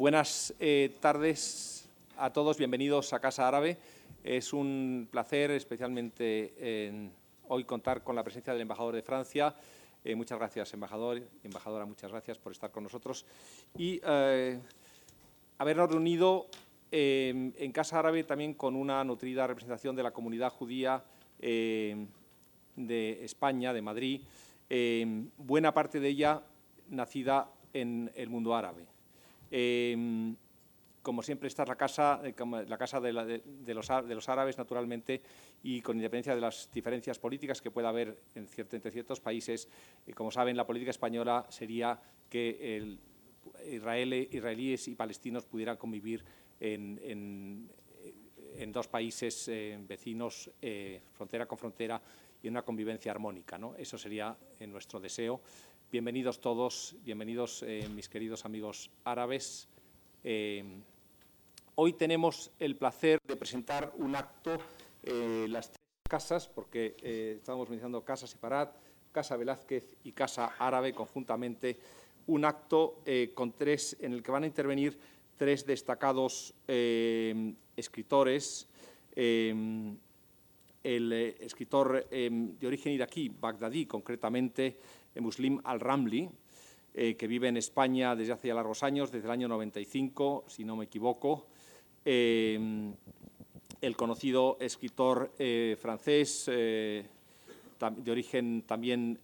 buenas eh, tardes a todos, bienvenidos a Casa Árabe. Es un placer especialmente hoy contar con la presencia del embajador de Francia. Eh, muchas gracias, embajador embajadora, muchas gracias por estar con nosotros. Y eh, habernos reunido en Casa Árabe también con una nutrida representación de la comunidad judía de España, de Madrid, buena parte de ella nacida en el mundo árabe. Em, como siempre, esta es la casa, eh, la casa de, los, árabes, naturalmente, y con independencia de las diferencias políticas que pueda haber en entre ciertos países. Eh, como saben, la política española sería que israelíes y palestinos pudieran convivir en, dos países eh, vecinos, frontera con frontera, y en una convivencia armónica. Eso sería nuestro deseo. Bienvenidos todos, bienvenidos eh, mis queridos amigos árabes. Eh, hoy tenemos el placer de presentar un acto, eh, las tres casas, porque estábamos mencionando Casa Separat, Casa Velázquez y Casa Árabe conjuntamente, un acto con tres, en el que van a intervenir tres destacados escritores. el escritor de origen iraquí, Bagdadí, concretamente, Muslim al-Ramli, eh, que vive en España desde hace ya largos años, desde el año 95, si no me equivoco. Eh, el conocido escritor eh, francés, de origen también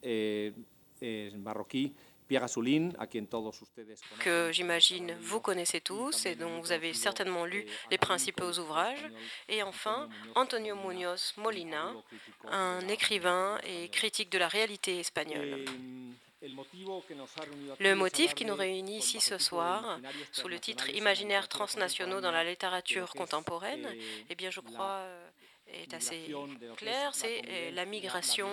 marroquí, Pierre Assouline, à qui todos ustedes que j'imagine vous connaissez tous et dont vous avez certainement lu les principaux ouvrages. Et enfin, Antonio Muñoz Molina, un écrivain et critique de la réalité espagnole. Le motif qui nous réunit ici ce soir, sous le titre Imaginaires transnationaux dans la littérature contemporaine, eh bien, je crois euh, est assez clair, c'est euh, la migration,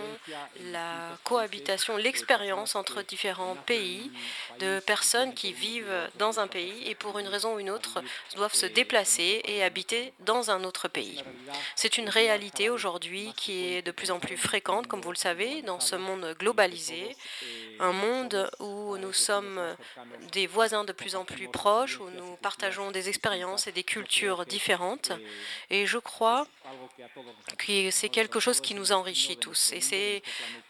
la cohabitation, l'expérience entre différents pays de personnes qui vivent dans un pays et pour une raison ou une autre doivent se déplacer et habiter dans un autre pays. C'est une réalité aujourd'hui qui est de plus en plus fréquente, comme vous le savez, dans ce monde globalisé, un monde où nous sommes des voisins de plus en plus proches, où nous partageons des expériences et des cultures différentes. Et je crois c'est quelque chose qui nous enrichit tous. Et c'est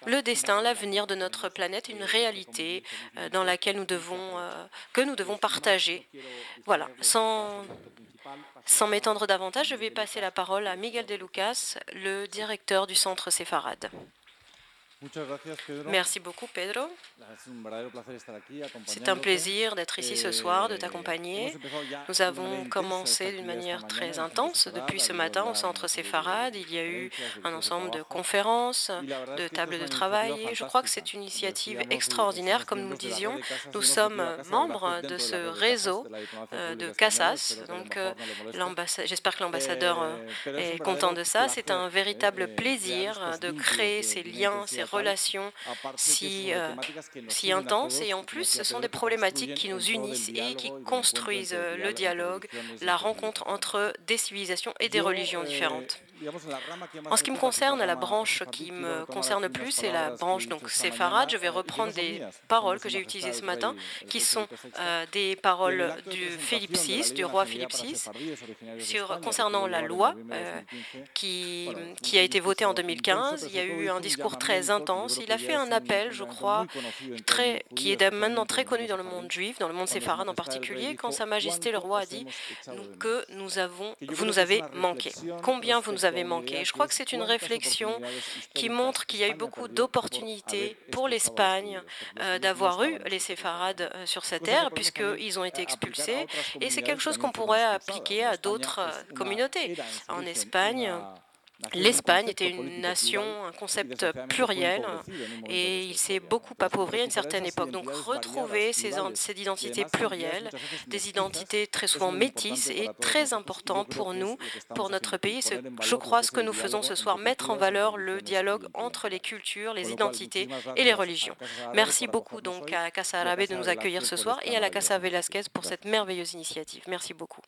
le destin, l'avenir de notre planète, une réalité euh, dans laquelle nous devons, euh, que nous devons partager. Voilà. Sans, sans m'étendre davantage, je vais passer la parole à Miguel de Lucas, le directeur du Centre Séfarade. Merci beaucoup, Pedro. C'est un plaisir d'être ici ce soir, de t'accompagner. Nous avons commencé d'une manière très intense depuis ce matin au centre Séfarade. Il y a eu un ensemble de conférences, de tables de travail. Je crois que c'est une initiative extraordinaire. Comme nous disions, nous sommes membres de ce réseau de Casas. Donc, euh, j'espère que l'ambassadeur euh, est content de ça. C'est un véritable plaisir de créer ces liens, ces relations si, euh, si intenses. Et en plus, ce sont des problématiques qui nous unissent et qui construisent euh, le dialogue, la rencontre entre des civilisations et des religions différentes. En ce qui me concerne, la branche qui me concerne plus, c'est la branche donc séfarade. Je vais reprendre des paroles que j'ai utilisées ce matin, qui sont euh, des paroles du Philippe VI, du roi Philippe VI, sur, concernant la loi euh, qui, qui a été votée en 2015. Il y a eu un discours très Il a fait un appel, je crois, qui est maintenant très connu dans le monde juif, dans le monde séfarade en particulier, quand Sa Majesté le roi a dit que nous avons, vous nous avez manqué. Combien vous nous avez manqué? je crois que c'est une réflexion qui montre qu'il y a eu beaucoup d'opportunités pour l'Espagne euh, d'avoir eu les séfarades euh, sur cette terre, puisqu'ils ont été expulsés. Et c'est quelque chose qu'on pourrait appliquer à d'autres euh, communautés. En Espagne, L'Espagne était une nation, un concept pluriel, et il s'est beaucoup appauvri à une certaine époque. Donc retrouver ces, ces, identités plurielles, des identités très souvent métisses, est très important pour nous, pour notre pays. Je crois ce que nous faisons ce soir, mettre en valeur le dialogue entre les cultures, les identités et les religions. Merci beaucoup donc à Casa Arabe de nous accueillir ce soir et à la Casa Velasquez pour cette merveilleuse initiative. Merci beaucoup.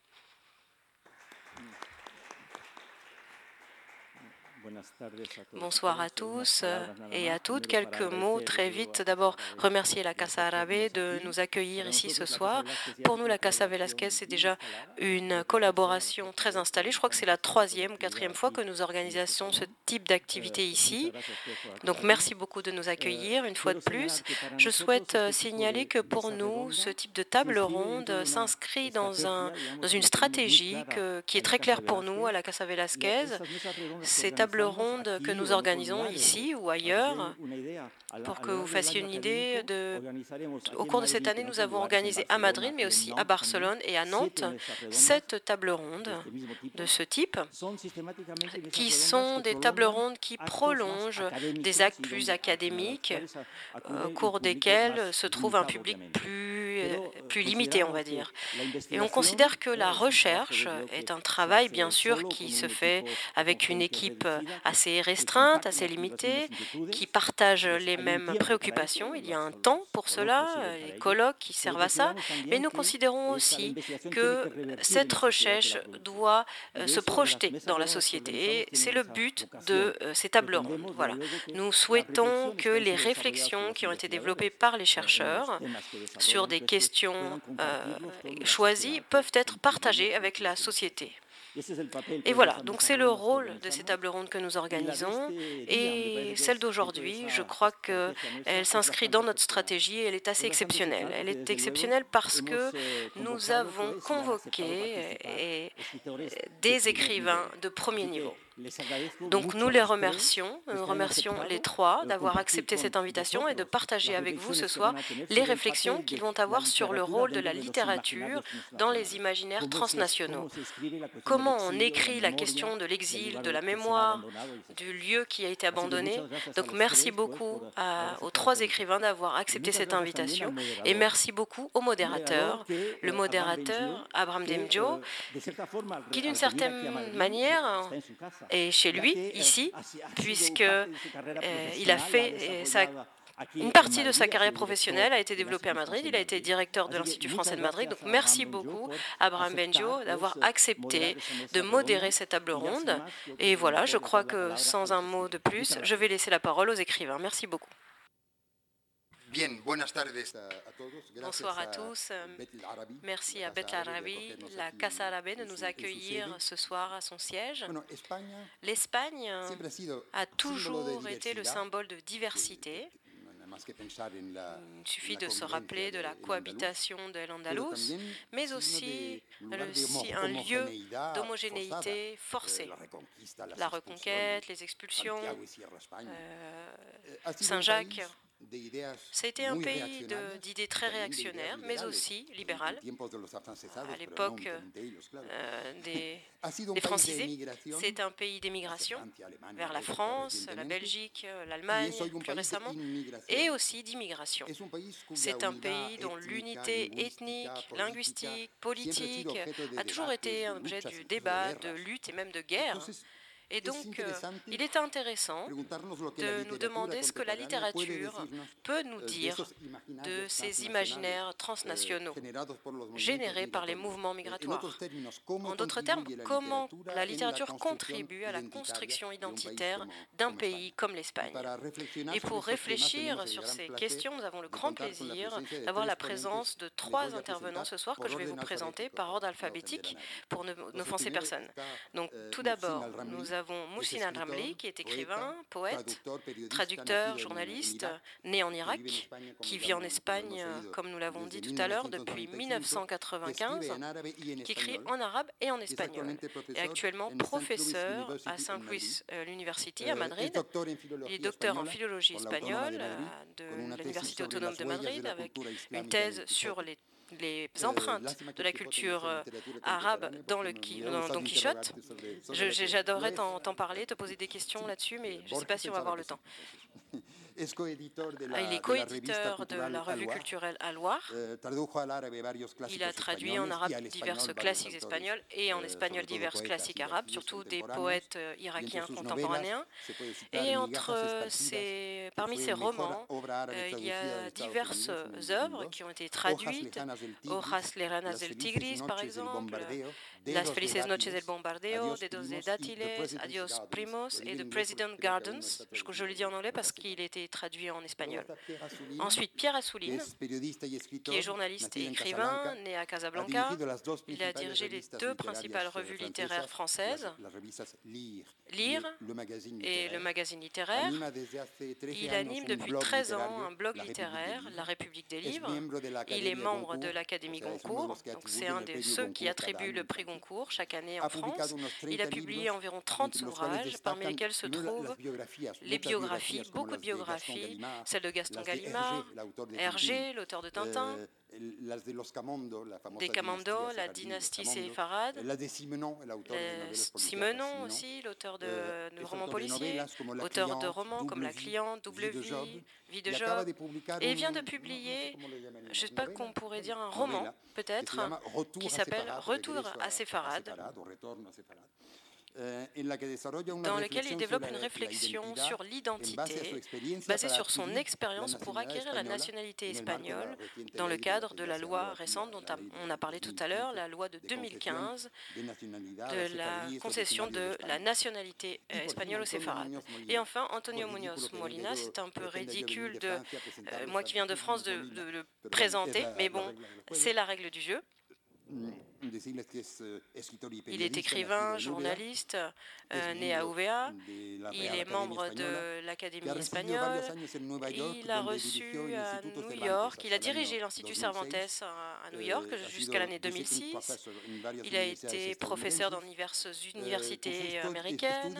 Bonsoir à tous et à toutes. Quelques mots très vite. D'abord, remercier la Casa Arabe de nous accueillir ici ce soir. Pour nous, la Casa Velasquez, c'est déjà une collaboration très installée. Je crois que c'est la troisième ou quatrième fois que nous organisons ce type d'activité ici. Donc, merci beaucoup de nous accueillir une fois de plus. Je souhaite signaler que pour nous, ce type de table ronde s'inscrit dans, un, dans une stratégie qui est très claire pour nous à la Casa Velasquez. Ces tables rondes que nous organisons ici ou ailleurs, pour que vous fassiez une idée, de, au cours de cette année, nous avons organisé à Madrid, mais aussi à Barcelone et à Nantes, sept tables rondes de ce type, qui sont des tables rondes qui prolongent des actes plus académiques, au cours desquels se trouve un public plus, plus limité, on va dire. Et on considère que la recherche est un travail, bien sûr, qui se fait avec une équipe assez restreinte, assez limitée, qui partage les mêmes préoccupations. Il y a un temps pour cela, les colloques qui servent à ça, mais nous considérons aussi que cette recherche doit euh, se projeter dans la société. Et c'est le but de euh, ces tables rondes. Voilà. Nous souhaitons que les réflexions qui ont été développées par les chercheurs sur des questions euh, choisies peuvent être partagées avec la société. Et voilà, donc c'est le rôle de ces tables rondes que nous organisons. Et celle d'aujourd'hui, je crois qu'elle s'inscrit dans notre stratégie et elle est assez exceptionnelle. Elle est exceptionnelle parce que nous avons convoqué des écrivains de premier niveau. Donc nous les remercions, nous remercions les trois d'avoir accepté cette invitation et de partager avec vous ce soir les réflexions qu'ils vont avoir sur le rôle de la littérature dans les imaginaires transnationaux. Comment on écrit la question de l'exil, de la mémoire, du lieu qui a été abandonné. Donc merci beaucoup aux trois écrivains d'avoir accepté cette invitation et merci beaucoup au modérateur, le modérateur Abraham Demjo, qui d'une certaine manière est chez lui, ici, puisqu'il euh, a fait sa une partie de sa carrière professionnelle a été développée à Madrid. Il a été directeur de l'Institut français de Madrid. Donc merci beaucoup, Abraham Benjo, d'avoir accepté de modérer cette table ronde. Et voilà, je crois que sans un mot de plus, je vais laisser la parole aux écrivains. Merci beaucoup. Bonsoir à tous. Merci à Bet Arabi, la Casa Arabe, de nous accueillir ce soir à son siège. L'Espagne a toujours été le symbole de diversité. Il suffit de se rappeler de la cohabitation de l'Andalous, mais aussi, un lieu d'homogénéité forcée. La reconquête, les expulsions, euh, Saint-Jacques c'était un pays d'idées très réactionnaires, mais aussi libérales. À l'époque euh, des, des francisés, c'est un pays d'émigration vers la France, la Belgique, l'Allemagne plus récemment, et aussi d'immigration. C'est un pays dont l'unité ethnique, linguistique, politique a toujours été un objet du débat, de lutte et même de guerre. Et donc, euh, il est intéressant de nous demander ce que la littérature peut nous dire de ces imaginaires transnationaux générés par les mouvements migratoires. En d'autres termes, comment la littérature contribue à la construction identitaire d'un pays comme l'Espagne. Et pour réfléchir sur ces questions, nous avons le grand plaisir d'avoir la présence de trois intervenants ce soir que je vais vous présenter par ordre alphabétique pour n'offenser personne. Donc, tout d'abord, nous avons Moussina Ramli, qui est écrivain, poète, traducteur, journaliste, né en Irak, qui vit en Espagne, comme nous l'avons dit tout à l'heure, depuis 1995, qui écrit en arabe et en espagnol, et actuellement professeur à Saint Louis euh, University à Madrid. Il est docteur en philologie espagnole euh, de l'Université autonome de Madrid, avec une thèse sur les les empreintes de la culture euh, arabe dans, le, Don Quichotte. J'adorerais t'en parler, te poser des questions là-dessus, mais je ne sais pas si on va avoir le temps. il est coéditeur de la revue culturelle à Loire. Il a traduit en arabe divers classiques espagnols et en espagnol divers classiques arabes, surtout des poètes irakiens contemporanéens. Et entre ces, parmi ces romans, il y a diverses œuvres qui ont été traduites. Hojas Leranas del Tigris, par exemple, Las Felices Noches del Bombardeo, Dedos de Dátiles, Adios Primos et The President Gardens. Je, le dis en anglais parce qu'il était traduit en espagnol. Ensuite, Pierre Assouline, qui est journaliste et écrivain, né à Casablanca. Il a dirigé les deux principales revues littéraires françaises, Lire et le magazine littéraire. Il anime depuis 13 ans un blog littéraire, La République des livres. Il est membre de l'Académie Goncourt, donc c'est un de ceux qui attribuent le prix Goncourt chaque année en France. Il a publié environ 30 ouvrages, parmi lesquels se trouvent les biographies, beaucoup de biographies, celle de Gaston Gallimard, Hergé, l'auteur de Tintin, des Camando, la dynastie séfarade, Simenon aussi, l'auteur de, de romans policiers, auteur de romans comme La Cliente, Double Vie, Vie de Job, et il vient de publier, je ne sais pas qu'on pourrait dire un roman, peut-être, qui s'appelle Retour à Séfarade euh, dans lequel il développe une réflexion sur l'identité basée sur son expérience pour acquérir la nationalité espagnole. dans le cadre de la loi récente dont on a parlé tout à l'heure, la loi de 2015 de la concession de la nationalité euh, espagnole aux séfarades. Et enfin, Antonio Muñoz Molina, c'est un peu ridicule de euh, moi qui viens de France de le présenter, mais bon, c'est la règle du jeu. Mm. Il est écrivain, journaliste, euh, né à UVA. Il est membre de l'Académie espagnole. Il a reçu à New York, il a dirigé l'Institut Cervantes à New York jusqu'à l'année 2006. Il a été professeur dans diverses universités américaines.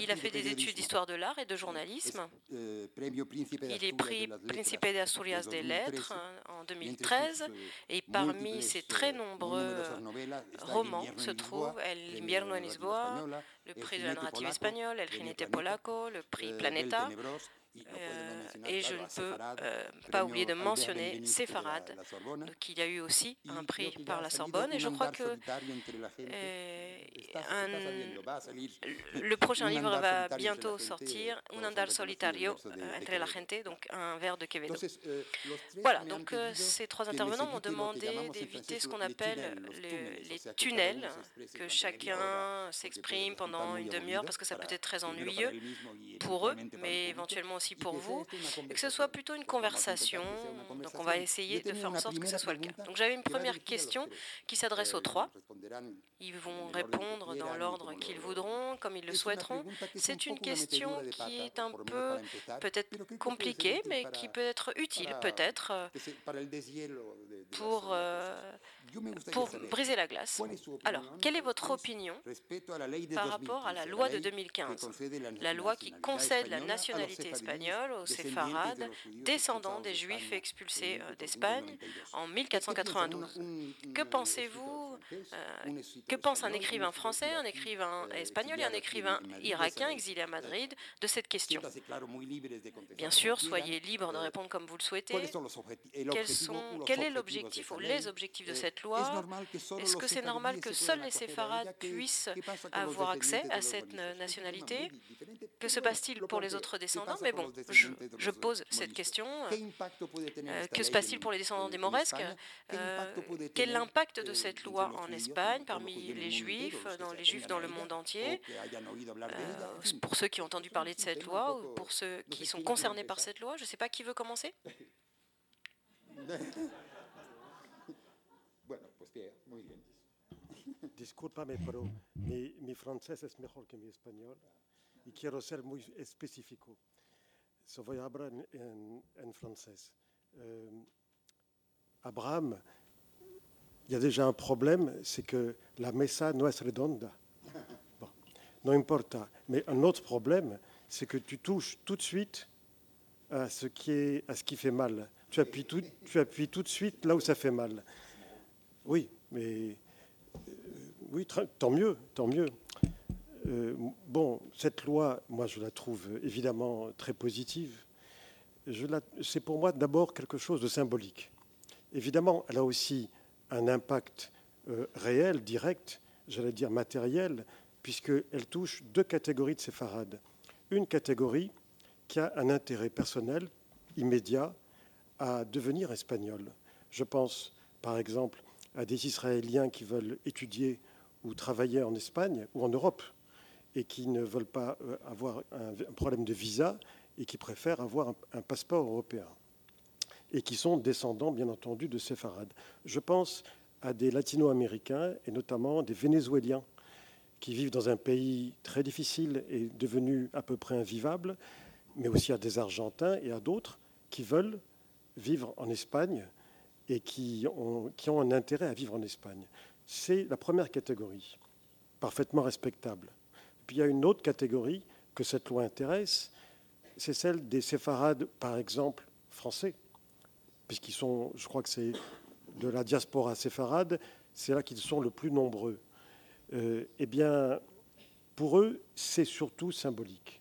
Il a fait des études d'histoire de l'art et de journalisme. Il est prix Príncipe de Asturias des Lettres en 2013 et parmi ses très nombreux roman se trouve El invierno en Lisboa, le prix de la narrative espagnole, El jinete polaco, le prix Planeta, euh, et je ne peux euh, pas oublier de mentionner Sepharad, qui a eu aussi un prix par la Sorbonne. Et je crois que euh, le prochain livre va bientôt sortir, Un andar solitario entre la gente, donc un vers de Quevedo. Voilà, donc ces trois intervenants m'ont demandé d'éviter ce qu'on appelle les, tunnels, que chacun s'exprime pendant une demi-heure, parce que ça peut être très ennuyeux pour eux, mais éventuellement aussi pour vous, et que ce soit plutôt une conversation. Donc on va essayer de faire en sorte que ce soit le cas. Donc j'avais une première question qui s'adresse aux trois. Ils vont répondre dans l'ordre qu'ils voudront, comme ils le souhaiteront. C'est une question qui est un peu peut-être compliquée, mais qui peut être utile peut-être euh, pour, euh, pour briser la glace. Alors, quelle est votre opinion par rapport à la loi de 2015, la loi qui concède la nationalité espagnole aux séfarades, descendants des Juifs expulsés euh, d'Espagne en 1492. Que pensez-vous euh, Que pense un écrivain français, un écrivain espagnol et un écrivain irakien exilé à Madrid de cette question. Bien sûr, soyez libre de répondre comme vous le souhaitez. Quels sont, quel est l'objectif ou les objectifs de cette loi Est-ce que c'est normal que seuls les séfarades puissent avoir accès à cette nationalité? Que se passe-t-il pour les autres descendants? Mais bon, je, pose cette question. Euh, que se passe-t-il pour les descendants des Mauresques? Euh, Quel est l'impact de cette loi en Espagne parmi les Juifs, dans les Juifs dans le monde entier? Euh, Pour ceux qui ont entendu parler de cette loi ou pour ceux qui sont concernés par cette loi, je ne sais pas qui veut commencer. Disculpame, pero mi, mi francés es mejor que mi español y quiero ser muy específico. So voy a hablar en, en français. Euh, Abraham, il y a déjà un problème, c'est que la mesa no es redonda. Bon, non importa. Mais un autre problème, c'est que tu touches tout de suite à ce qui, fait mal. Tu appuies, tout, de suite là où ça fait mal. Oui, mais oui, tant mieux, tant mieux. Euh, bon, cette loi, moi, je la trouve évidemment très positive. c'est pour moi d'abord quelque chose de symbolique. Évidemment, elle a aussi un impact euh, réel, direct, j'allais dire matériel, puisqu'elle touche deux catégories de séfarades. Une catégorie qui a un intérêt personnel immédiat à devenir espagnol. Je pense par exemple à des Israéliens qui veulent étudier ou travailler en Espagne ou en Europe et qui ne veulent pas euh, avoir un problème de visa et qui préfèrent avoir un passeport européen et qui sont descendants, bien entendu, de séfarades. Je pense à des latino-américains et notamment des vénézuéliens qui vivent dans un pays très difficile et devenu à peu près invivable, mais aussi à des Argentins et à d'autres qui veulent vivre en Espagne et qui ont, qui ont un intérêt à vivre en Espagne. C'est la première catégorie, parfaitement respectable. Puis il y a une autre catégorie que cette loi intéresse, c'est celle des séfarades, par exemple, français, puisqu'ils sont, je crois que c'est de la diaspora séfarade, c'est là qu'ils sont le plus nombreux. Euh, eh bien, pour eux, c'est surtout symbolique,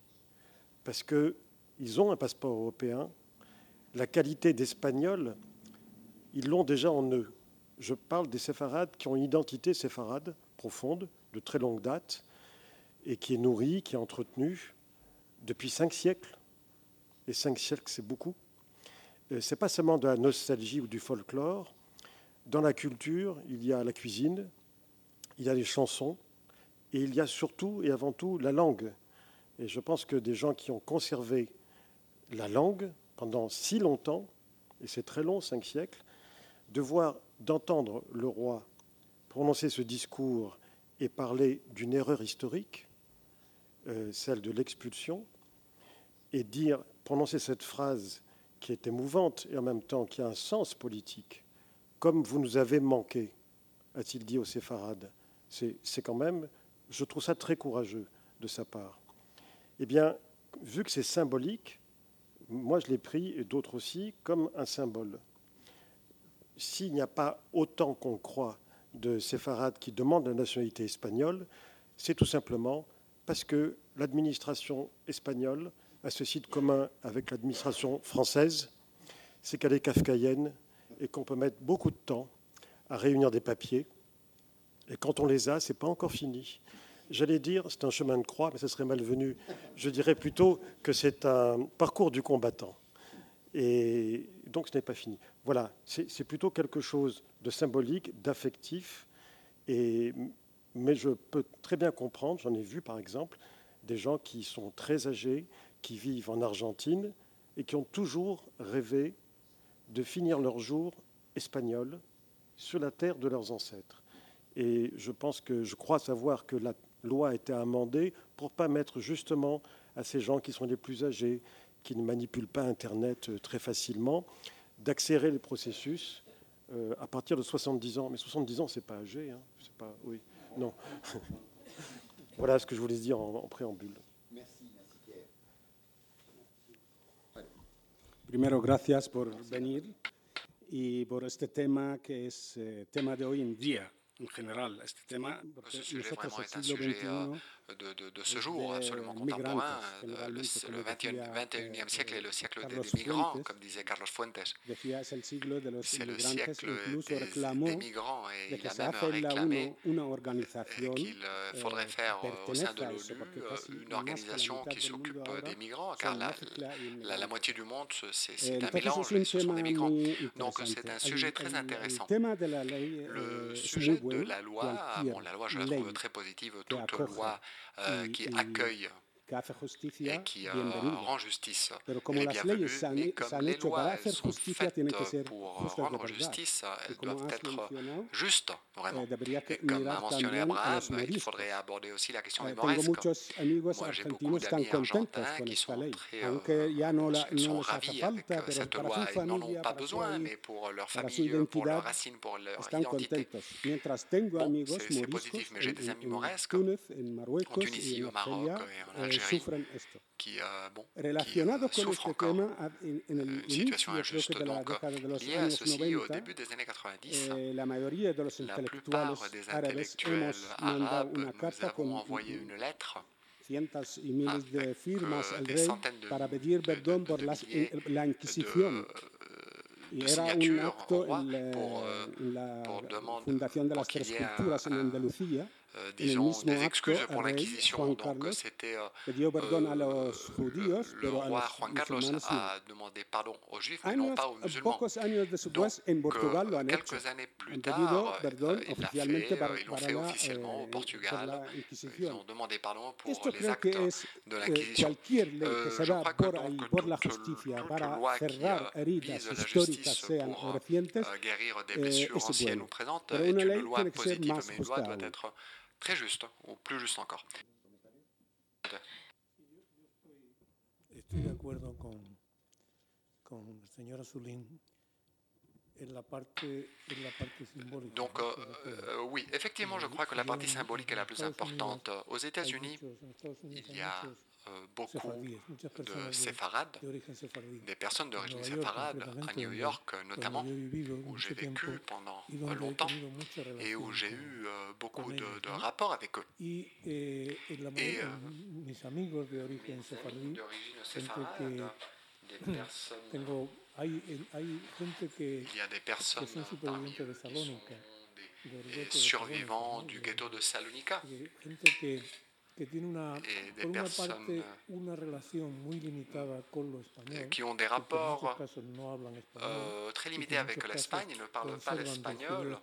parce qu'ils ont un passeport européen, la qualité d'espagnol, ils l'ont déjà en eux. Je parle des séfarades qui ont une identité séfarade profonde, de très longue date, et qui est nourrie, qui est entretenue depuis cinq siècles. Et cinq siècles, c'est beaucoup. Ce n'est pas seulement de la nostalgie ou du folklore. Dans la culture, il y a la cuisine, il y a les chansons, et il y a surtout et avant tout la langue. Et je pense que des gens qui ont conservé la langue pendant si longtemps, et c'est très long, cinq siècles, de voir, d'entendre le roi prononcer ce discours et parler d'une erreur historique, euh, celle de l'expulsion, et dire, prononcer cette phrase qui est émouvante et en même temps qui a un sens politique, comme vous nous avez manqué, a-t-il dit aux séfarades. C'est quand même, je trouve ça très courageux de sa part. Eh bien, vu que c'est symbolique, moi je l'ai pris, et d'autres aussi, comme un symbole. S'il n'y a pas autant qu'on croit de séfarades qui demandent la nationalité espagnole, c'est tout simplement parce que l'administration espagnole a ceci de commun avec l'administration française, c'est qu'elle est kafkaïenne et qu'on peut mettre beaucoup de temps à réunir des papiers. Et quand on les a, ce n'est pas encore fini. J'allais dire, c'est un chemin de croix, mais ce serait malvenu. Je dirais plutôt que c'est un parcours du combattant. Et donc ce n'est pas fini. Voilà, c'est plutôt quelque chose de symbolique, d'affectif. Mais je peux très bien comprendre, j'en ai vu par exemple, des gens qui sont très âgés, qui vivent en Argentine et qui ont toujours rêvé de finir leur jour espagnol sur la terre de leurs ancêtres. Et je pense que je crois savoir que la loi a été amendée pour pas mettre justement à ces gens qui sont les plus âgés, qui ne manipulent pas Internet euh, très facilement, d'accélérer les processus euh, à partir de 70 ans. Mais 70 ans, c'est pas âgé, hein pas, oui, non. voilà ce que je voulais dire en préambule. Primero, gracias por venir y por este tema que es eh, tema de hoy en día en general, este tema, porque nosotros el siglo XXI de, de, de ce jour absolument contemporain. Le, le 21e siècle est le siècle des, des migrants, comme disait Carlos Fuentes. C'est le siècle des, des migrants et il a même réclamé qu'il faudrait faire au sein de l'ONU une organisation qui s'occupe des migrants, car la, la, la moitié du monde, c'est un mélange, ce sont des migrants. Donc c'est un sujet très intéressant. Le sujet de la loi, bon, la loi, je la trouve très positive, toute loi euh, qui accueille et qui euh, rend justice. Elle est bienvenue, mais comme les lois sont faites pour rendre justice, elles doivent être justes, vraiment. Et comme a mentionné Abraham, il faudrait aborder aussi la question des mauresques. Moi, j'ai beaucoup d'amis argentins qui sont très euh, sont ravis avec cette loi. Ils n'en ont pas besoin, mais pour leur famille, pour leurs racines, pour leur identité. Bon, c'est positif, mais j'ai des amis mauresques en Tunisie, au Maroc et en Algérie qui, euh, bon, qui euh, souffrent encore d'une situation injuste. Donc, lié à ceci, au début des années 90, la plupart des intellectuels arabes nous avons envoyé une lettre cientos y miles de firmas al rey para pedir perdón por la Inquisición. Y era un acto en la, fundación de las tres culturas en Andalucía Euh, disons, des excuses pour l'Inquisition. Donc c'était euh, euh, le roi Juan Carlos a demandé pardon aux Juifs, mais non pas aux musulmans. Donc quelques années plus tard, il l'a fait, ils l'ont fait officiellement au Portugal. Ils ont demandé pardon pour les actes de l'Inquisition. je crois que donc toute, loi qui vise la justice pour guérir des blessures anciennes ou présentes est une loi positive, mais une loi doit être très juste, ou plus juste encore. Estoy de acuerdo con, con. Donc, euh, euh, oui, effectivement, je crois que la partie symbolique est la plus importante. Aux États-Unis, il y a beaucoup de séfarades, des personnes d'origine séfarade à New York notamment, où j'ai vécu pendant longtemps et où j'ai eu euh, beaucoup de, de rapports avec eux. Et euh, mes amis d'origine séfarade, des personnes... Il y a des personnes parmi eux qui sont des survivants du ghetto de Salonika con lo español, qui ont des rapports euh, très limités avec l'Espagne, ils ne parlent pas l'espagnol.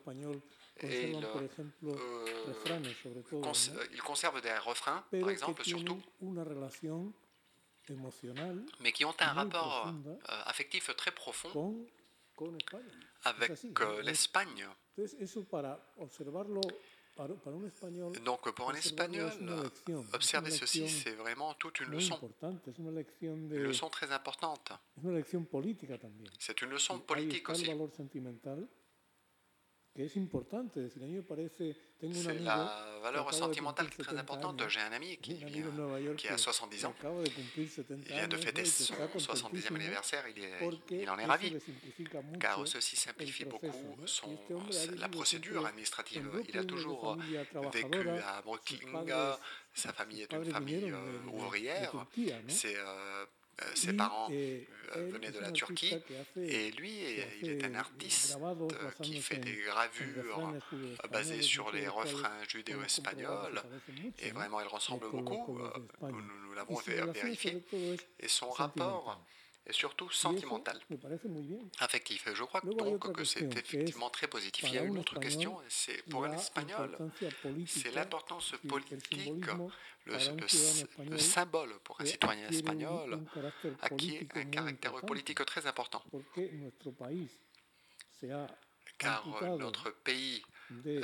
Et il, por ejemplo, euh, cons ils conservent des refrains, par exemple, surtout, mais qui ont un rapport euh, affectif très profond avec euh, l'Espagne. Donc pour un espagnol, observer ceci, c'est vraiment toute une leçon. Une leçon très importante. C'est une leçon politique aussi. C'est la valeur sentimentale qui est très importante. J'ai un ami qui, qui a 70 ans. Il vient de fêter son 70e anniversaire. Il, est, il en est ravi. Car ceci simplifie beaucoup son, la procédure administrative. Il a toujours vécu à Brooklyn. Sa famille est une famille euh, ouvrière. C'est euh, euh, ses parents euh, venaient de la Turquie et lui, il est un artiste qui fait des gravures basées sur les refrains judéo-espagnols et vraiment il ressemble beaucoup, nous, l'avons vérifié. Et son rapport et surtout sentimental, affectif. je crois donc que c'est effectivement très positif. Il y a une autre question, c'est pour l'espagnol, c'est l'importance politique, le, symbole pour un citoyen espagnol acquis un caractère politique très important. Car notre pays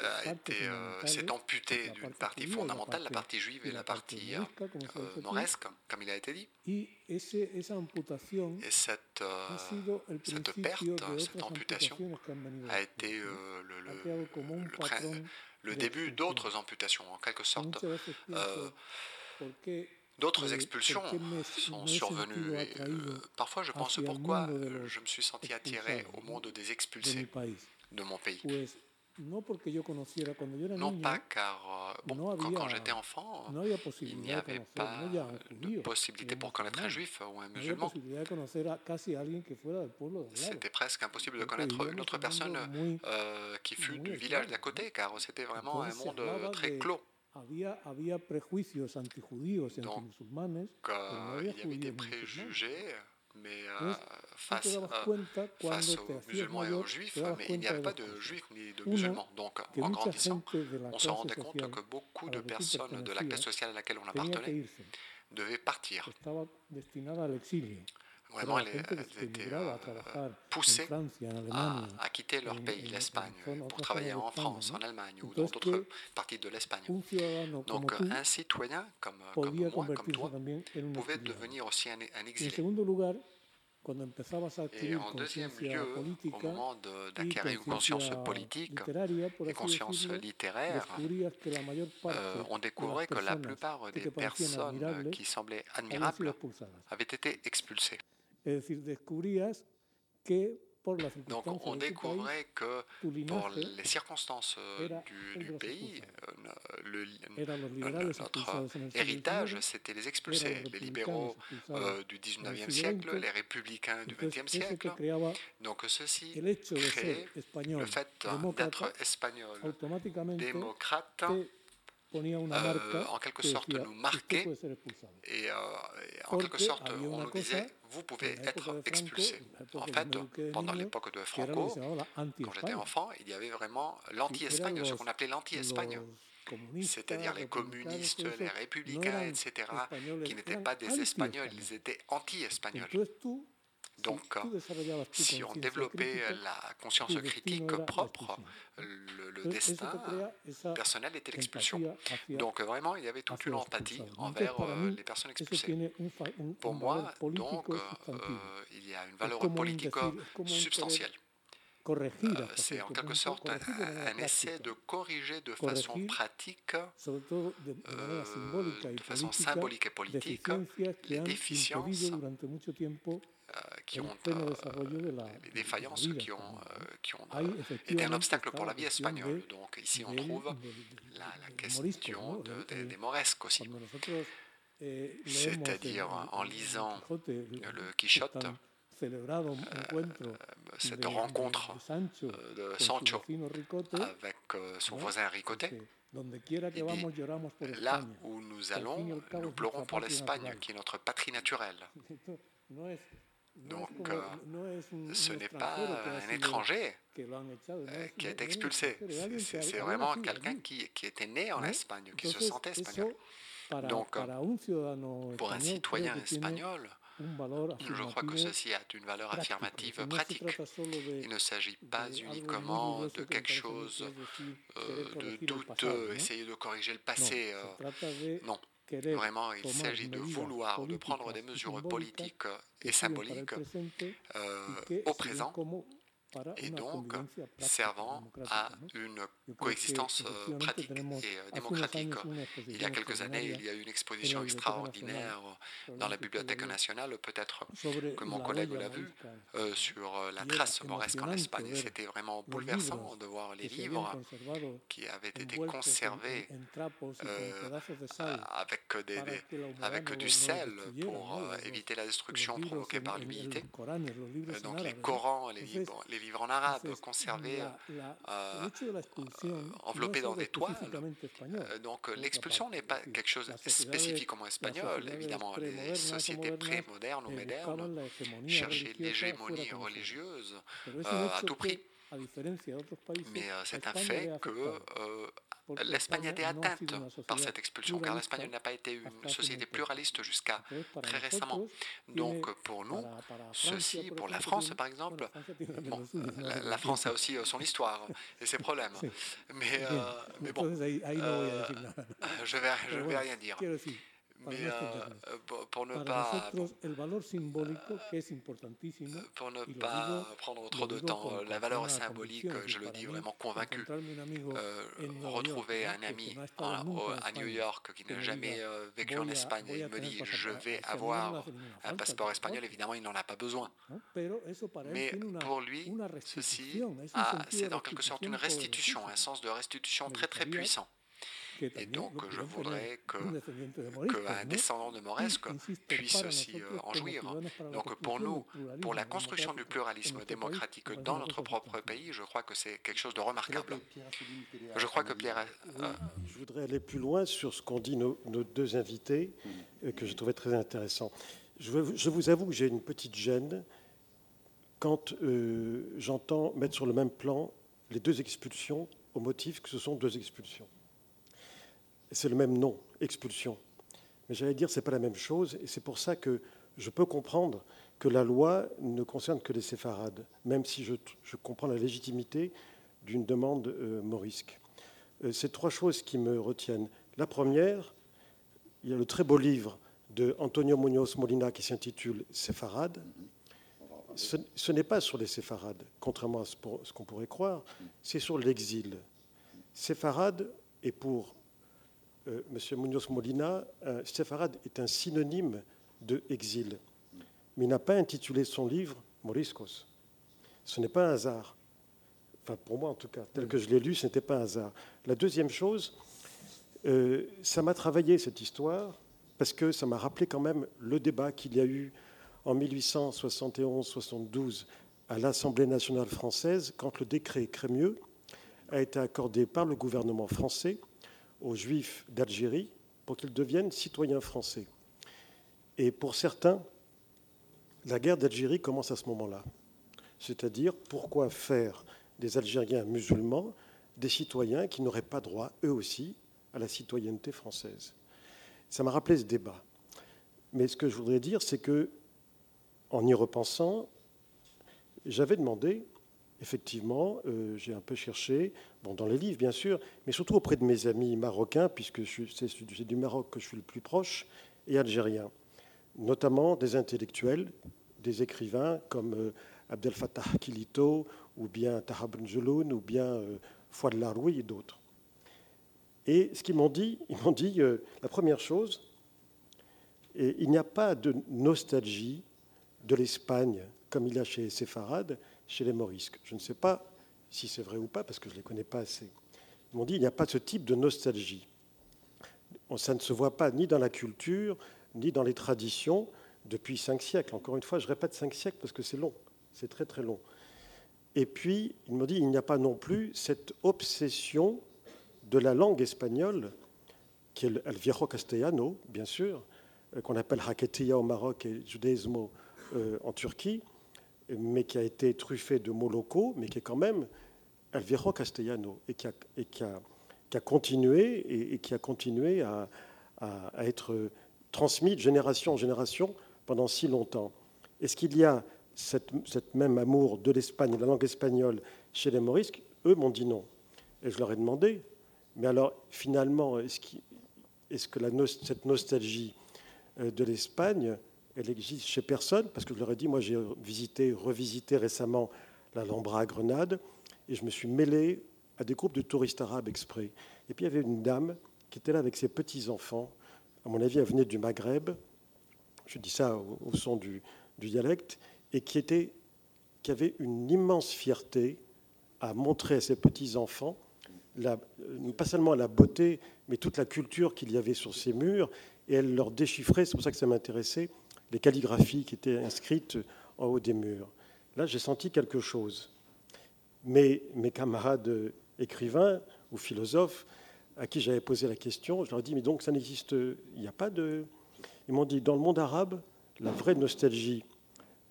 a été, euh, s'est amputé d'une partie fondamentale, la partie juive et la partie euh, euh, nord-est, comme il a été dit. Et cette, cette perte, cette amputation a été le, le, le, début d'autres amputations, en quelque sorte. D'autres expulsions sont survenues. Et, parfois, je pense pourquoi je me suis senti attiré au monde des expulsés de mon pays. Non pas car euh, bon, quand, j'étais enfant, il n'y avait pas de possibilité pour connaître un juif ou un musulman. C'était presque impossible de connaître une autre personne euh, qui fut du village d'à côté, car c'était vraiment un monde très clos. Donc, euh, il y avait des préjugés mais euh, face, euh, face aux musulmans et aux juifs, mais il n'y avait pas de juifs ni de musulmans. Donc, en grandissant, on se rendait compte que beaucoup de personnes de la classe sociale à laquelle on appartenait devaient partir. Vraiment, elles, étaient euh, poussées à, quitter leur pays, l'Espagne, pour travailler en France, en Allemagne ou dans d'autres parties de l'Espagne. Donc, un citoyen comme, comme moi, comme toi, pouvait devenir aussi un, un exilé. Et en deuxième lieu, au moment d'acquérir une conscience politique et conscience littéraire, euh, on découvrait que la plupart des personnes qui semblaient admirables avaient été expulsées. Donc on découvrait que pour les circonstances euh, du, pays, euh, notre héritage, c'était les expulsés, les libéraux euh, du 19e siècle, les républicains du 20e siècle. Donc ceci crée le fait d'être espagnol, démocrate, euh, en quelque sorte nous marquer et, euh, en quelque sorte on nous disait vous pouvez être expulsé. En fait, pendant l'époque de Franco, quand j'étais enfant, il y avait vraiment l'anti-Espagne, ce qu'on appelait l'anti-Espagne c'est-à-dire les communistes, les républicains, etc., qui n'étaient pas des Espagnols, ils étaient anti-espagnols. Donc, si on développait la conscience critique propre, le, destin personnel était l'expulsion. Donc, vraiment, il y avait toute une empathie envers euh, les personnes expulsées. Pour moi, donc, euh, il y a une valeur politique substantielle. Euh, c'est en quelque sorte un, essai de corriger de façon pratique, de façon symbolique et politique, les déficiences qui ont, euh, les défaillances qui ont, euh, qui ont été un obstacle pour la vie espagnole. Donc ici on trouve la, question des moresques aussi. C'est-à-dire en lisant le Quichotte, cette rencontre de Sancho avec son voisin Ricote, là où nous allons, nous pleurons pour l'Espagne, qui est notre patrie naturelle. Donc, euh, ce n'est pas un étranger euh, qui a été expulsé. C'est vraiment quelqu'un qui, qui, était né en Espagne, qui se sentait espagnol. Donc, pour un citoyen espagnol, je crois que ceci a une valeur affirmative pratique. Il ne s'agit pas uniquement de quelque chose euh, de douteux, essayer de corriger le passé. non. Vraiment, il s'agit de vouloir, de prendre des mesures politiques et symboliques euh, au présent. et donc servant à une coexistence euh, pratique et euh, démocratique. Il y a quelques années, il y a eu une exposition extraordinaire dans la Bibliothèque nationale, peut-être que mon collègue l'a vu, euh, sur la trace mauresque en Espagne. C'était vraiment bouleversant de voir les livres qui avaient été conservés avec, des, avec du sel pour éviter la destruction provoquée par l'humidité. Donc les Corans, les livres, les livres en arabe conservés, euh, enveloppés dans des toiles. Euh, donc l'expulsion n'est pas quelque chose de spécifiquement espagnol. Évidemment, les sociétés pré-modernes ou modernes cherchaient l'hégémonie religieuse euh, à tout prix. Mais c'est un fait que l'Espagne a été atteinte par cette expulsion, car l'Espagne n'a pas été une société pluraliste jusqu'à très récemment. Donc pour nous, ceci, pour la France par exemple, la, France a aussi euh, son histoire et ses problèmes. Mais, euh, mais bon, euh, je ne vais, je vais rien dire. Mais euh, pour ne pas, pour ne pas prendre trop de temps, la valeur symbolique, je le dis vraiment convaincu. Euh, retrouver un ami à New York qui n'a jamais euh, vécu en Espagne et il me dit je vais avoir un passeport espagnol, évidemment il n'en a pas besoin. Mais pour lui, ceci, c'est en quelque sorte une restitution, un sens de restitution très très puissant. Et donc, je voudrais qu'un descendant de Moresque puisse aussi euh, en jouir. Donc, pour nous, pour la construction du pluralisme démocratique dans notre propre pays, je crois que c'est quelque chose de remarquable. Je crois que Pierre. Euh, je voudrais aller plus loin sur ce qu'ont dit nos, deux invités, euh, que je trouvais très intéressant. Je, vous avoue que j'ai une petite gêne quand j'entends mettre sur le même plan les deux expulsions au motif que ce sont deux expulsions c'est le même nom, expulsion. Mais j'allais dire, ce n'est pas la même chose, et c'est pour ça que je peux comprendre que la loi ne concerne que les séfarades, même si je, comprends la légitimité d'une demande euh, morisque. Euh, c'est trois choses qui me retiennent. La première, il y a le très beau livre de Antonio Muñoz Molina qui s'intitule Séfarades. Ce, ce n'est pas sur les séfarades, contrairement à ce qu'on pourrait croire, c'est sur l'exil. Séfarade est pour euh, Monsieur Munoz Molina, euh, est un synonyme de exil, mais il n'a pas intitulé son livre Moriscos. Ce n'est pas un hasard. Enfin, pour moi en tout cas, tel que je l'ai lu, ce n'était pas un hasard. La deuxième chose, euh, ça m'a travaillé cette histoire parce que ça m'a rappelé quand même le débat qu'il y a eu en 1871-72 à l'Assemblée nationale française quand le décret Crémieux a été accordé par le gouvernement français aux Juifs d'Algérie pour qu'ils deviennent citoyens français. Et pour certains, la guerre d'Algérie commence à ce moment-là. C'est-à-dire, pourquoi faire des Algériens musulmans des citoyens qui n'auraient pas droit, eux aussi, à la citoyenneté française? Ça m'a rappelé ce débat. Mais ce que je voudrais dire, c'est que, en y repensant, j'avais demandé, effectivement, euh, j'ai un peu cherché, bon, dans les livres bien sûr, mais surtout auprès de mes amis marocains, puisque c'est du Maroc que je suis le plus proche, et algériens, notamment des intellectuels, des écrivains comme euh, Abdel Fattah Kilito, ou bien Tahab Njouloun, ou bien euh, Fouad Laroui et d'autres. Et ce qu'ils m'ont dit, ils m'ont dit euh, la première chose, et il n'y a pas de nostalgie de l'Espagne comme il y a chez les séfarades, chez les morisques. Je ne sais pas si c'est vrai ou pas, parce que je ne les connais pas assez. Ils m'ont dit il n'y a pas ce type de nostalgie. Ça ne se voit pas ni dans la culture, ni dans les traditions depuis cinq siècles. Encore une fois, je répète cinq siècles parce que c'est long, c'est très très long. Et puis, ils m'ont dit il n'y a pas non plus cette obsession de la langue espagnole, qui est el viejo castellano, bien sûr, euh, qu'on appelle haketia au Maroc et judaïsmo euh, en Turquie, mais qui a été truffé de mots locaux, mais qui est quand même El Castellano, et qui a, et continué, et, qui a continué à, être transmis de génération en génération pendant si longtemps. Est-ce qu'il y a cette, même amour de l'Espagne, de la langue espagnole chez les Morisques Eux m'ont dit non. Et je leur ai demandé, mais alors finalement, est-ce est que cette nostalgie euh, de l'Espagne elle existe chez personne, parce que je leur ai dit, moi j'ai visité, revisité récemment l'Alhambra à Grenade, et je me suis mêlé à des groupes de touristes arabes exprès. Et puis il y avait une dame qui était là avec ses petits-enfants, à mon avis elle venait du Maghreb, je dis ça au, son du, dialecte, et qui, qui avait une immense fierté à montrer à ses petits-enfants pas seulement la beauté, mais toute la culture qu'il y avait sur ces murs, et elle leur déchiffrait, c'est pour ça que ça m'intéressait, les calligraphies qui étaient inscrites en haut des murs. Là, j'ai senti quelque chose. Mais mes camarades écrivains ou philosophes à qui j'avais posé la question, je leur ai dit, mais donc ça n'existe, il n'y a pas de... Ils m'ont dit, dans le monde arabe, la vraie nostalgie,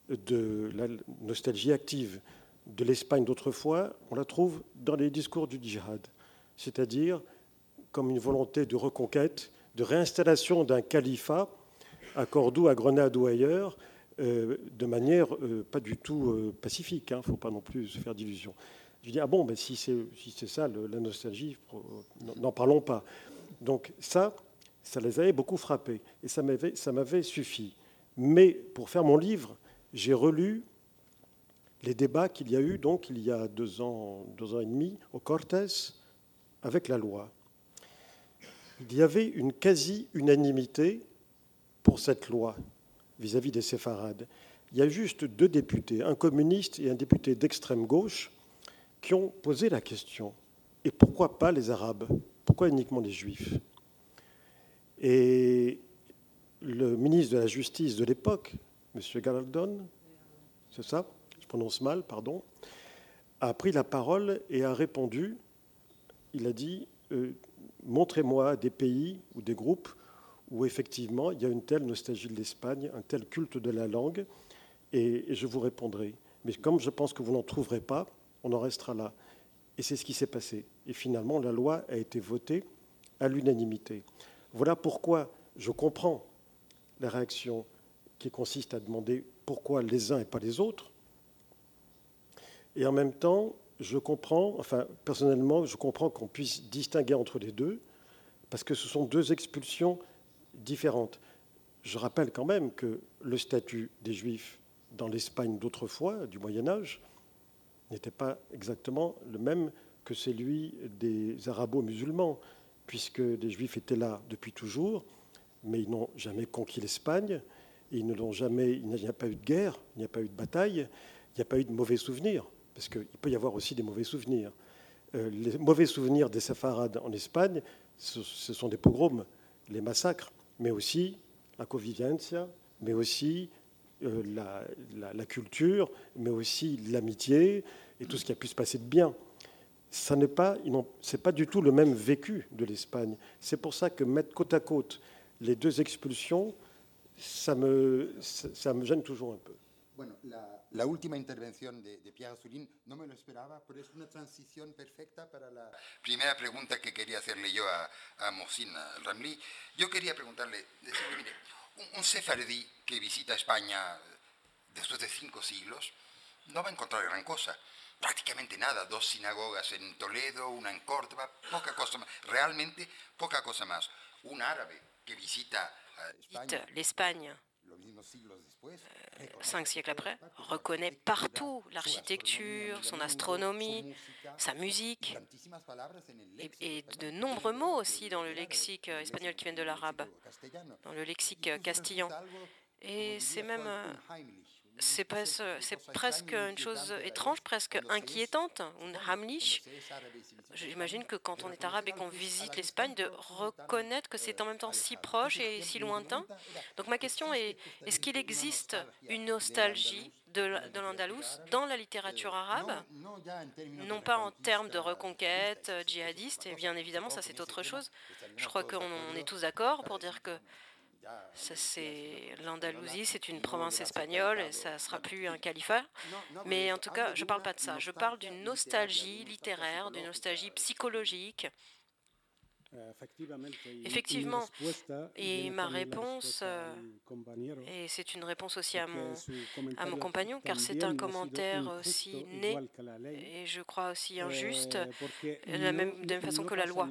de, la nostalgie active de l'Espagne d'autrefois, on la trouve dans les discours du djihad, c'est-à-dire comme une volonté de reconquête, de réinstallation d'un califat à Cordoue, à Grenade ou ailleurs, euh, de manière euh, pas du tout euh, pacifique. Il hein, ne faut pas non plus se faire d'illusions. Je dis, ah bon, ben, si c'est si ça, la nostalgie, n'en parlons pas. Donc ça, ça les avait beaucoup frappés et ça m'avait suffi. Mais pour faire mon livre, j'ai relu les débats qu'il y a eu donc il y a deux ans, deux ans et demi au Cortés avec la loi. Il y avait une quasi-unanimité pour cette loi vis-à-vis des séfarades. Il y a juste deux députés, un communiste et un député d'extrême gauche, qui ont posé la question. Et pourquoi pas les Arabes? Pourquoi uniquement les Juifs? Et le ministre de la Justice de l'époque, M. Galdon, c'est ça? Je prononce mal, pardon, a pris la parole et a répondu. Il a dit euh, Montrez-moi des pays ou des groupes où effectivement il y a une telle nostalgie de l'Espagne, un tel culte de la langue, et, je vous répondrai. Mais comme je pense que vous n'en trouverez pas, on en restera là. Et c'est ce qui s'est passé. Et finalement, la loi a été votée à l'unanimité. Voilà pourquoi je comprends la réaction qui consiste à demander pourquoi les uns et pas les autres. Et en même temps, je comprends, enfin personnellement, je comprends qu'on puisse distinguer entre les deux, parce que ce sont deux expulsions différentes. Je rappelle quand même que le statut des Juifs dans l'Espagne d'autrefois, du Moyen Âge, n'était pas exactement le même que celui des arabo-musulmans, puisque les Juifs étaient là depuis toujours, mais ils n'ont jamais conquis l'Espagne, ils ne l'ont jamais, il n'y a pas eu de guerre, il n'y a pas eu de bataille, il n'y a pas eu de mauvais souvenirs. parce qu'il peut y avoir aussi des mauvais souvenirs. Euh, les mauvais souvenirs des séfarades en Espagne, ce, sont des pogroms, les massacres, mais aussi la convivencia, mais aussi euh, la, culture, mais aussi l'amitié et tout ce qui a pu se passer de bien. Ce n'est pas, pas du tout le même vécu de l'Espagne. C'est pour ça que mettre côte à côte les deux expulsions, ça me, ça me gêne toujours un peu. Bueno, la, la última intervención de, de, Pierre Azoulin no me lo esperaba, pero es una transición perfecta para la... Primera pregunta que quería hacerle yo a, a Ramli. Yo quería preguntarle, decirle, mire, un, un sefardí que visita España después de cinco siglos no va a encontrar gran cosa. Prácticamente nada, dos sinagogas en Toledo, una en Córdoba, poca cosa más, realmente poca cosa más. Un árabe que visita España, l'Espagne cinq siècles après, reconnaît partout l'architecture, son astronomie, sa musique, et, de nombreux mots aussi dans le lexique espagnol qui viennent de l'arabe, dans le lexique castillan. Et c'est même c'est presque une chose étrange, presque inquiétante, un hamlich. J'imagine que quand on est arabe et qu'on visite l'Espagne, de reconnaître que c'est en même temps si proche et si lointain. Donc ma question est, est-ce qu'il existe une nostalgie de l'Andalous dans la littérature arabe, non pas en termes de reconquête djihadiste, et bien évidemment ça c'est autre chose. Je crois qu'on est tous d'accord pour dire que c'est l'Andalousie, c'est une province espagnole et ça ne sera plus un califat. Mais en tout cas, je ne parle pas de ça. Je parle d'une nostalgie littéraire, d'une nostalgie psychologique Effectivement, et ma réponse, euh, et c'est une réponse aussi à mon, à mon compagnon, car c'est un commentaire aussi né, et je crois aussi injuste, de la même, de même façon que la loi.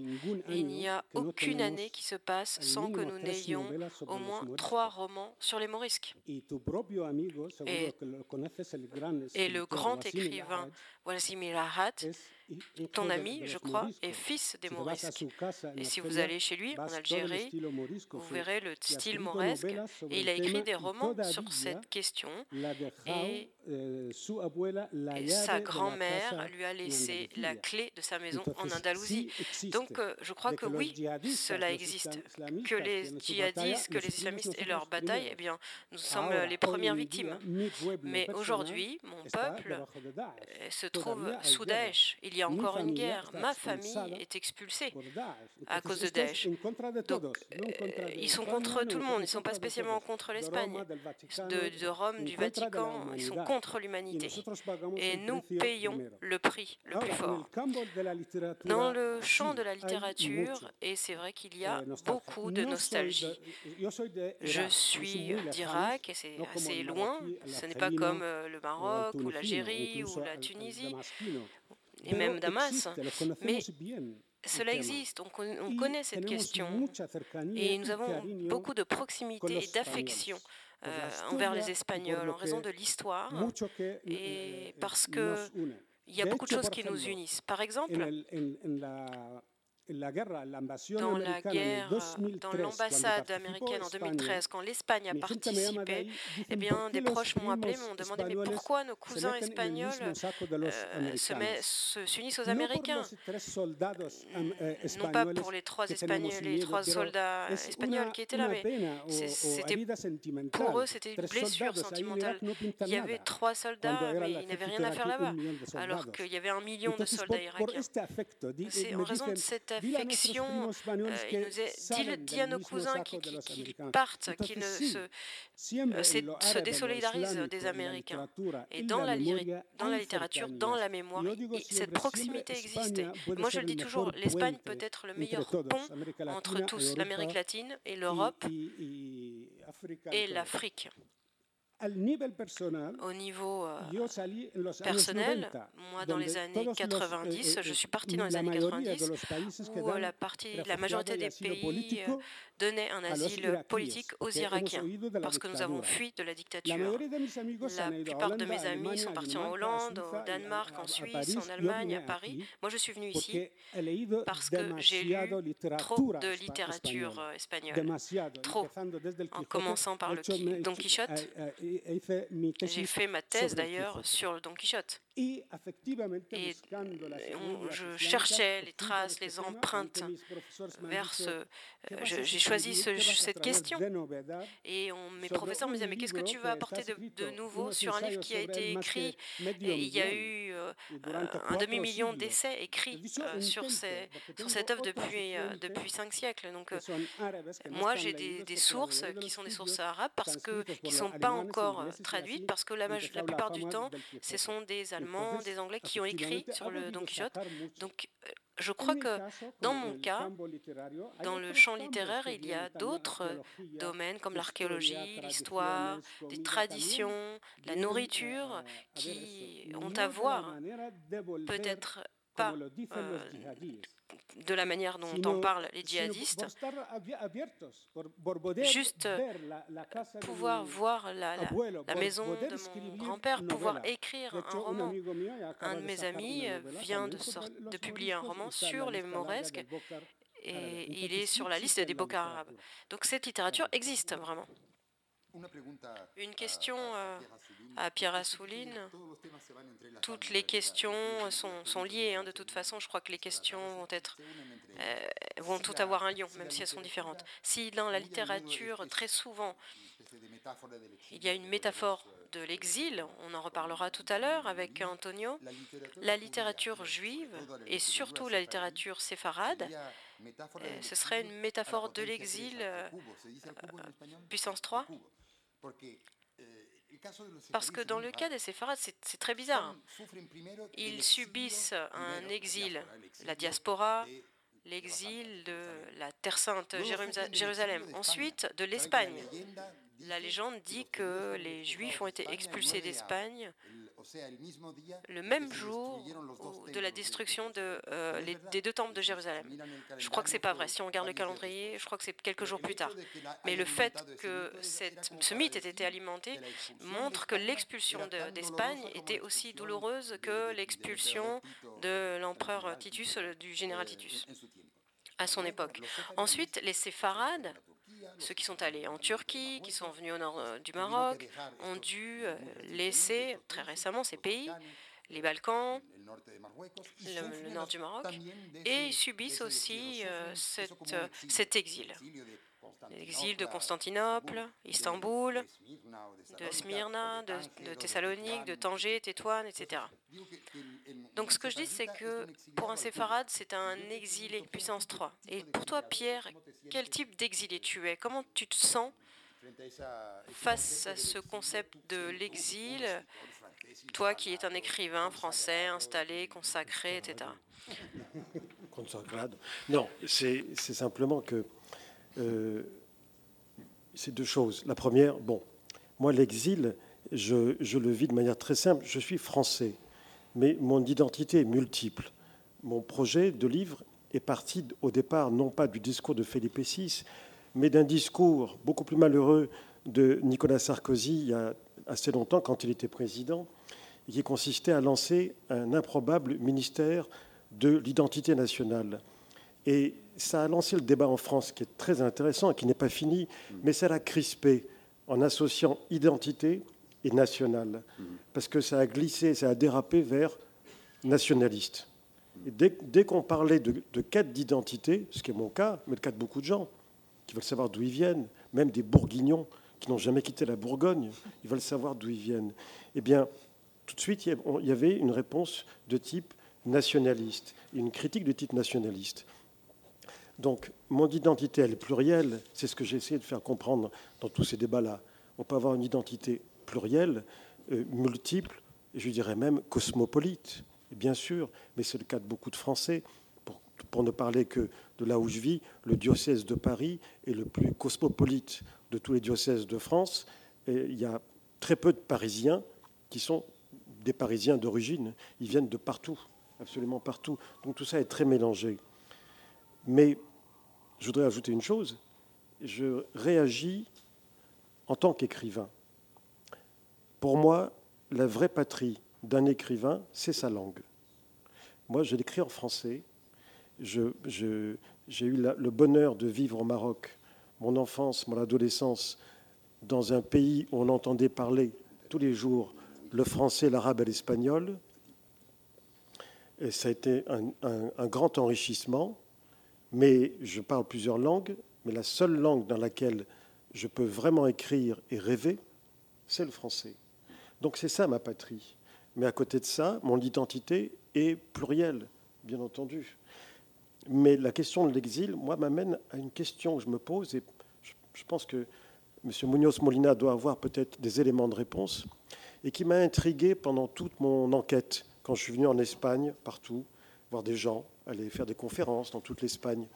Il n'y a aucune année qui se passe sans que nous n'ayons au moins trois romans sur les morisques. Et, et le grand écrivain Wasim Rahat ton ami, je crois, est fils des Mauresques. Et si vous allez chez lui, en Algérie, vous verrez le style mauresque. Et il a écrit des romans sur cette question. Et, sa grand-mère lui a laissé la clé de sa maison en Andalousie. Donc, euh, je crois que oui, cela existe. Que les djihadistes, que les islamistes aient leur bataille, eh bien, nous sommes les premières victimes. Mais aujourd'hui, mon peuple se trouve sous Daesh il y a encore une guerre. Ma famille est expulsée à cause de Daesh. Donc, euh, ils sont contre tout le monde. Ils ne sont pas spécialement contre l'Espagne. De, de, Rome, du Vatican, ils sont contre l'humanité. Et nous payons le prix le plus fort. Dans le champ de la littérature, et c'est vrai qu'il y a beaucoup de nostalgie. Je suis d'Irak et c'est assez loin. Ce n'est pas comme euh, le Maroc ou l'Algérie ou la Tunisie et même Damas. Mais cela existe, on, connaît cette question et nous avons beaucoup de proximité et d'affection envers les Espagnols en raison de l'histoire et parce qu'il y a beaucoup de choses qui nous unissent. Par exemple, dans la guerre, dans l'ambassade américaine en 2013, quand l'Espagne a participé, eh bien, des proches m'ont appelé, m'ont demandé mais pourquoi nos cousins espagnols euh, s'unissent aux Américains? Non pas pour les trois, Espagnols, les trois soldats espagnols qui étaient là, mais c'était, pour eux, c'était une blessure sentimentale. Il y avait trois soldats, mais ils n'avaient rien à faire là-bas, alors qu'il y avait un million de soldats irakiens. C'est en raison de cette affection. Euh, il nous est dit, à nos cousins qui, partent, qui ne se, euh, se désolidarisent des Américains. Et dans la, dans la littérature, dans la mémoire, cette proximité existe. Moi, je le dis toujours, l'Espagne peut être le meilleur pont entre tous, l'Amérique latine et l'Europe et l'Afrique. Au niveau euh, personnel, moi dans les années 90, je suis parti dans les années 90 où la, partie, la majorité des pays euh, donnaient un asile politique aux Irakiens parce que nous avons fui de la dictature. La plupart de mes amis sont partis en Hollande, au Danemark, en Suisse, en Allemagne, à Paris. Moi, je suis venu ici parce que j'ai lu trop de littérature euh, espagnole, trop, en commençant par le Don Quichotte. J'ai fait ma thèse d'ailleurs sur le Don Quichotte. Et je cherchais les traces, les empreintes vers ce. J'ai choisi cette question. Et mes professeurs me disaient Mais qu'est-ce que tu veux apporter de, nouveau sur un livre qui a été écrit et Il y a eu un demi-million d'essais écrits sur, ces, sur cette œuvre depuis, depuis cinq siècles. Donc, moi, j'ai des, des, sources qui sont des sources arabes parce que, qui ne sont pas encore traduites, parce que la, la plupart du temps, ce sont des Allemands des Anglais qui ont écrit sur le Don Quichotte. Donc, euh, je crois que dans mon cas, dans le champ littéraire, il y a d'autres domaines comme l'archéologie, l'histoire, des traditions, la nourriture qui ont à voir, peut-être pas de la manière dont en parlent les djihadistes, juste pouvoir voir la, maison de mon grand-père, pouvoir écrire un roman. Un de mes amis vient de, de publier un roman sur les Mauresques et il est sur la liste des Bocas arabes. Donc cette littérature existe vraiment. Une question euh, à Pierre Assouline. Toutes les questions sont, sont liées. Hein, de toute façon, je crois que les questions vont être euh, vont toutes avoir un lien, même si elles sont différentes. Si dans la littérature, très souvent, il y a une métaphore de l'exil, on en reparlera tout à l'heure avec Antonio, la littérature juive et surtout la littérature séfarade, euh, ce serait une métaphore de l'exil, puissance 3 parce que dans le cas des séfarades, c'est très bizarre. Ils subissent un exil, la diaspora, l'exil de la Terre Sainte, Jérusalem, ensuite de l'Espagne. La légende dit que les Juifs ont été expulsés d'Espagne le même jour de la destruction de, euh, des deux temples de Jérusalem. Je crois que c'est pas vrai. Si on regarde le calendrier, je crois que c'est quelques jours plus tard. Mais le fait que cette, ce mythe ait été alimenté montre que l'expulsion d'Espagne était aussi douloureuse que l'expulsion de l'empereur Titus, du général Titus, à son époque. Ensuite, les séfarades ceux qui sont allés en Turquie, qui sont venus au nord euh, du Maroc, ont dû euh, laisser très récemment ces pays, les Balkans, le, nord du Maroc, et ils subissent aussi euh, cet exil l'exil de Constantinople, Istanbul, de Smyrna, de, Thessalonique, de Tanger, Tétouane, etc. Donc ce que je dis, c'est que pour un séfarade, c'est un exilé puissance 3. Et pour toi, Pierre, quel type d'exilé tu es? Comment tu te sens face à ce concept de l'exil, toi qui es un écrivain français installé, consacré, etc. Non, c'est simplement que euh, c'est deux choses. La première, bon, moi, l'exil, je, je, le vis de manière très simple. Je suis français, mais mon identité est multiple. Mon projet de livre est parti au départ, non pas du discours de Philippe VI, mais d'un discours beaucoup plus malheureux de Nicolas Sarkozy il y a assez longtemps, quand il était président, qui consistait à lancer un improbable ministère de l'identité nationale. Et ça a lancé le débat en France qui est très intéressant et qui n'est pas fini, mais ça l'a crispé en associant identité et nationale, parce que ça a glissé, ça a dérapé vers nationaliste. Dès, qu'on parlait de, quête d'identité, ce qui est mon cas, mais le cas de beaucoup de gens qui veulent savoir d'où ils viennent, même des bourguignons qui n'ont jamais quitté la Bourgogne, ils veulent savoir d'où ils viennent. Eh bien, tout de suite, il y avait une réponse de type nationaliste, une critique de type nationaliste. Donc, mon identité, elle est plurielle. C'est ce que j'ai essayé de faire comprendre dans tous ces débats-là. On peut avoir une identité plurielle, euh, multiple, je dirais même cosmopolite, bien sûr, mais c'est le cas de beaucoup de Français. Pour, ne parler que de là où je vis, le diocèse de Paris est le plus cosmopolite de tous les diocèses de France. Il y a très peu de Parisiens qui sont des Parisiens d'origine. Ils viennent de partout, absolument partout. Donc tout ça est très mélangé. Mais je voudrais ajouter une chose. Je réagis en tant qu'écrivain. Pour moi, la vraie patrie d'un écrivain, c'est sa langue. Moi, je l'écris en français. J'ai eu le bonheur de vivre au Maroc, mon enfance, mon adolescence, dans un pays où on entendait parler tous les jours le français, l'arabe et l'espagnol. Et ça a été un, grand enrichissement, mais je parle plusieurs langues, mais la seule langue dans laquelle je peux vraiment écrire et rêver, c'est le français. Donc c'est ça ma patrie. Mais à côté de ça, mon identité est plurielle, bien entendu. Mais la question de l'exil, moi, m'amène à une question que je me pose, et je pense que M. Munoz Molina doit avoir peut-être des éléments de réponse, et qui m'a intrigué pendant toute mon enquête, quand je suis venu en Espagne, partout, voir des gens, aller faire des conférences dans toute l'Espagne.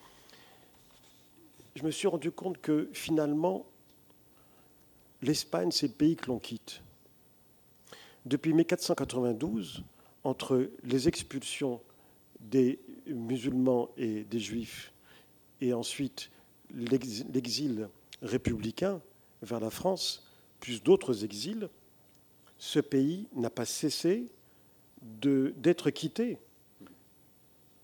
Je me suis rendu compte que finalement, l'Espagne, c'est le pays que l'on quitte. Depuis 1492, entre les expulsions des musulmans et des juifs, et ensuite l'exil républicain vers la France, plus d'autres exils, ce pays n'a pas cessé d'être quitté.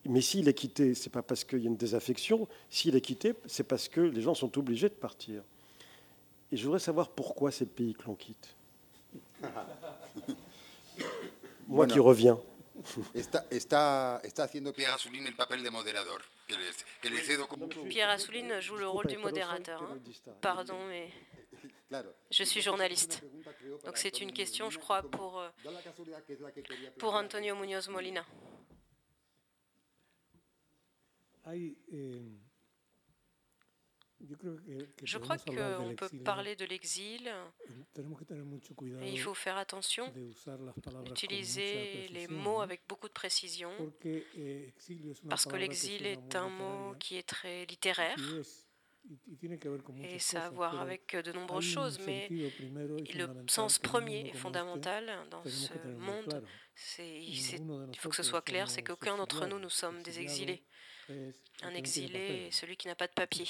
Mais s'il est quitté, ce n'est pas parce qu'il y a une désaffection, s'il est quitté, c'est parce que les gens sont obligés de partir. Et je voudrais savoir pourquoi c'est le pays que l'on quitte. Moi qui reviens. Está, está, está haciendo Pierre Assouline el papel de moderador. Pierre Assouline joue le rôle du modérateur. Hein. Pardon, mais je suis journaliste. Donc c'est une question, je crois, pour, euh, pour Antonio Muñoz Molina. Je crois qu'on peut parler de l'exil. Et il faut faire attention d'utiliser les mots avec beaucoup de précision parce que l'exil est un mot qui est très littéraire et ça a à voir avec de nombreuses choses, mais le sens premier et fondamental dans ce monde, il faut que ce soit clair, c'est qu'aucun d'entre nous, nous sommes des exilés. Un exilé est celui qui n'a pas de papier,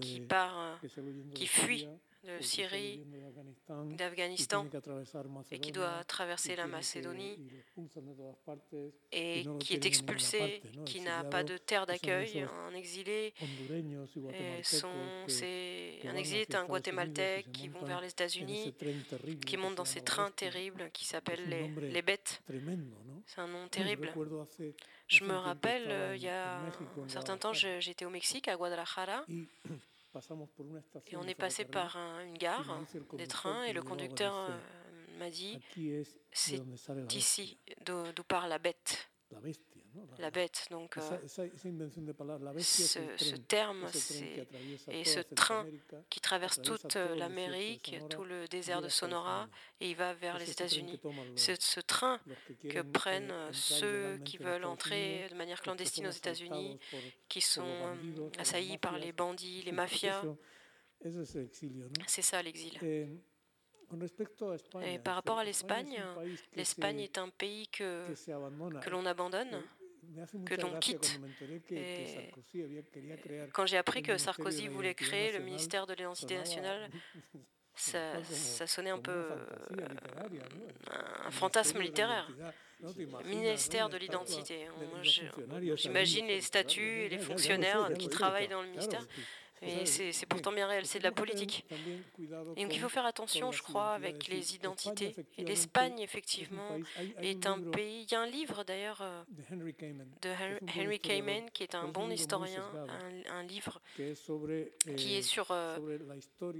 qui part, qui fuit de Syrie, d'Afghanistan, et qui doit traverser la Macédonie, et qui est expulsé, qui n'a pas de terre d'accueil, un exilé. un exilé est un Guatémaltèque qui vont vers les États-Unis, qui monte dans ces trains terribles qui s'appellent les, les bêtes. C'est un nom terrible. Je me rappelle, euh, il y a un certain temps, j'étais au Mexique, à Guadalajara. Et on est passé par une gare des trains et le conducteur euh, m'a dit c'est ici d'où part la bête la bête. Donc, euh, ce, terme et ce train qui traverse toute l'Amérique, tout le désert de Sonora, et il va vers les États-Unis. C'est ce train que prennent ceux qui veulent entrer de manière clandestine aux États-Unis, qui sont euh, assaillis par les bandits, les mafias. C'est ça l'exil. Et par rapport à l'Espagne, l'Espagne est un pays que, que l'on abandonne que l'on quitte. quand j'ai appris que Sarkozy voulait créer le ministère de l'identité nationale, ça, ça, sonnait un peu euh, un fantasme littéraire. Ministère de l'identité. J'imagine les statuts et les fonctionnaires qui travaillent dans le ministère. Et c'est pourtant bien réel, c'est de la politique. Et donc il faut faire attention, je crois, avec les identités. Et l'Espagne, effectivement, est un pays. Il y a un livre d'ailleurs euh, de Henry Kamen, qui est un bon historien, un, livre qui est sur euh,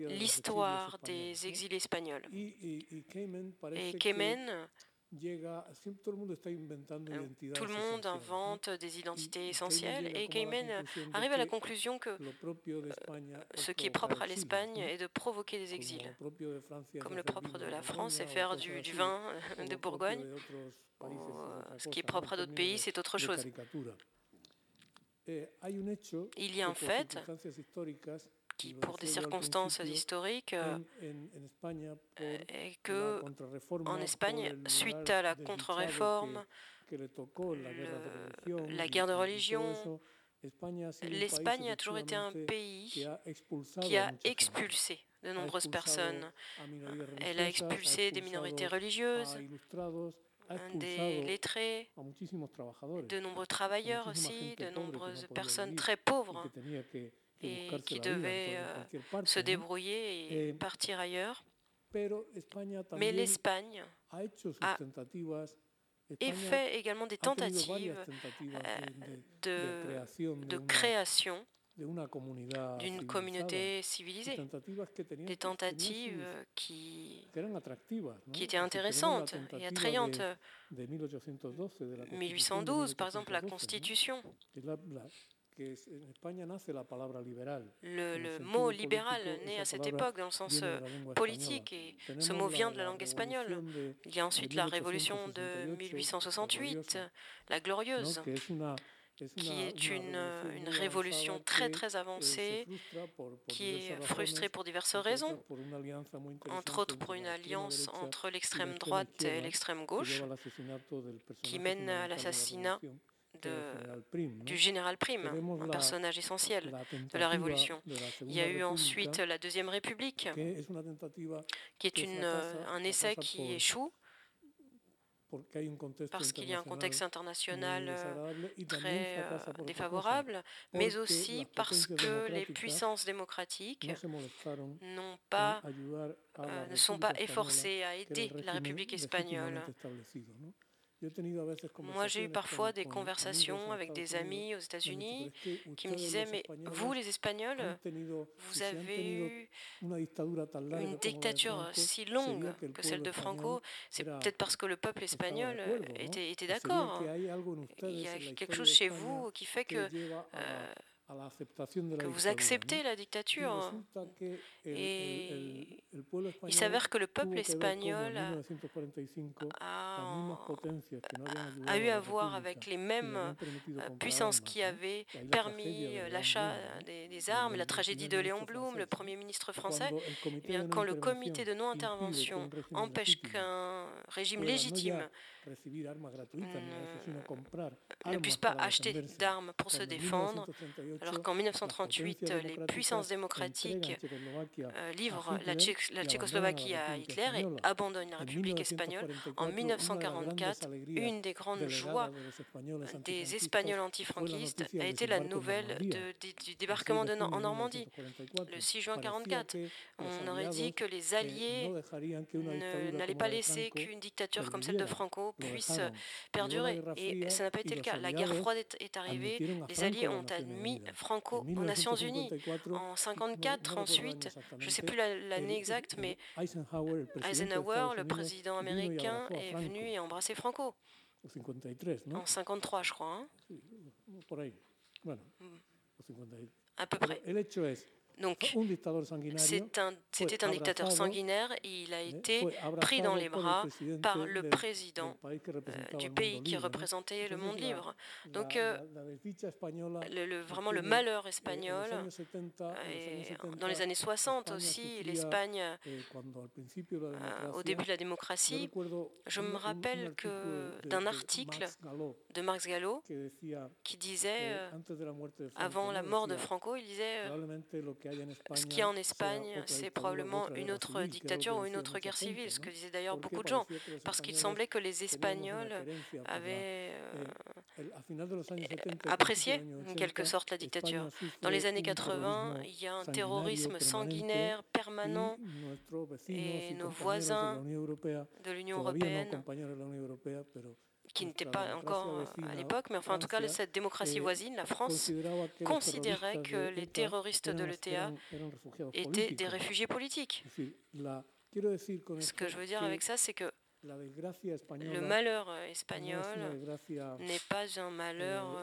l'histoire des exilés espagnols. Et Kamen tout le monde invente des identités essentielles et Cayman arrive à la conclusion que euh, ce qui est propre à l'Espagne est de provoquer des exils, comme le propre de la France est faire du, vin de Bourgogne. Euh, ce qui est propre à d'autres pays, c'est autre chose. Il y a un fait qui, pour des circonstances historiques, euh, est que en Espagne, suite à la contre-réforme, la guerre de religion, l'Espagne a toujours été un pays qui a expulsé de nombreuses personnes. Elle a expulsé des minorités religieuses, des lettrés, de nombreux travailleurs aussi, de nombreuses personnes très pauvres et qui devaient euh, se débrouiller et partir ailleurs. Mais l'Espagne a et fait également des tentatives de, de création d'une communauté civilisée, des tentatives qui, qui étaient intéressantes et attrayantes. 1812, par exemple, la Constitution. Le, le, mot libéral naît à cette époque dans le sens euh, politique et ce mot vient de la langue espagnole. Il y a ensuite la révolution de 1868, la glorieuse, qui est une, une révolution très très avancée, qui est frustrée pour diverses raisons, entre autres pour une alliance entre l'extrême droite et l'extrême gauche, qui mène à l'assassinat du général Prime, un personnage essentiel de la Révolution. Il y a eu ensuite la Deuxième République, qui est une, un essai qui échoue parce qu'il y a un contexte international euh, très euh, défavorable, mais aussi parce que les puissances démocratiques n'ont pas, euh, ne sont pas efforcées à aider la République espagnole. Moi, j'ai eu parfois des conversations avec des amis aux États-Unis qui me disaient, mais vous, les Espagnols, vous avez eu une dictature si longue que celle de Franco. C'est peut-être parce que le peuple espagnol était, était d'accord. Il y a quelque chose chez vous qui fait que que vous acceptez la dictature. Et il s'avère que le peuple espagnol a, a eu à voir avec les mêmes euh, puissances qui avaient permis euh, l'achat des, armes, la tragédie de Léon Blum, le Premier ministre français. Eh bien, quand le comité de non-intervention empêche qu'un régime légitime ne puisse pas acheter d'armes pour se défendre, alors qu'en 1938, les puissances démocratiques euh, livrent la, Tchécoslovaquie à Hitler et abandonnent la République espagnole. En 1944, une des grandes joies des Espagnols antifranquistes a été la nouvelle du débarquement de, en Normandie, le 6 juin 1944. On aurait dit que les Alliés n'allaient pas laisser qu'une dictature comme celle de Franco puisse perdurer. Et ça n'a pas été le cas. La guerre froide est, arrivée. Les Alliés ont admis Franco aux Nations Unies. En 1954, ensuite, je ne sais plus l'année exacte, mais Eisenhower, le président américain, est venu et a embrassé Franco. En 1953, je crois. Hein. Mm. À peu près. Donc, c'était un, dictateur sanguinaire et il a été pris dans les bras par le président euh, du pays qui représentait le monde libre. Donc, euh, le, vraiment le malheur espagnol, et dans les années 60 aussi, l'Espagne, euh, au début de la démocratie, je me rappelle que d'un article de Marx Gallo qui disait, avant la mort de Franco, il disait ce qu'il y a en Espagne, c'est probablement une autre dictature ou une autre guerre civile, ce que disaient d'ailleurs beaucoup de gens, parce qu'il semblait que les Espagnols avaient euh, apprécié en quelque sorte la dictature. Dans les années 80, il y a un terrorisme sanguinaire permanent et nos voisins de l'Union européenne qui n'était pas encore à l'époque, mais enfin en tout cas cette démocratie voisine, la France, considérait que les terroristes de l'ETA étaient des réfugiés politiques. Ce que je veux dire avec ça, c'est que le malheur espagnol n'est pas un malheur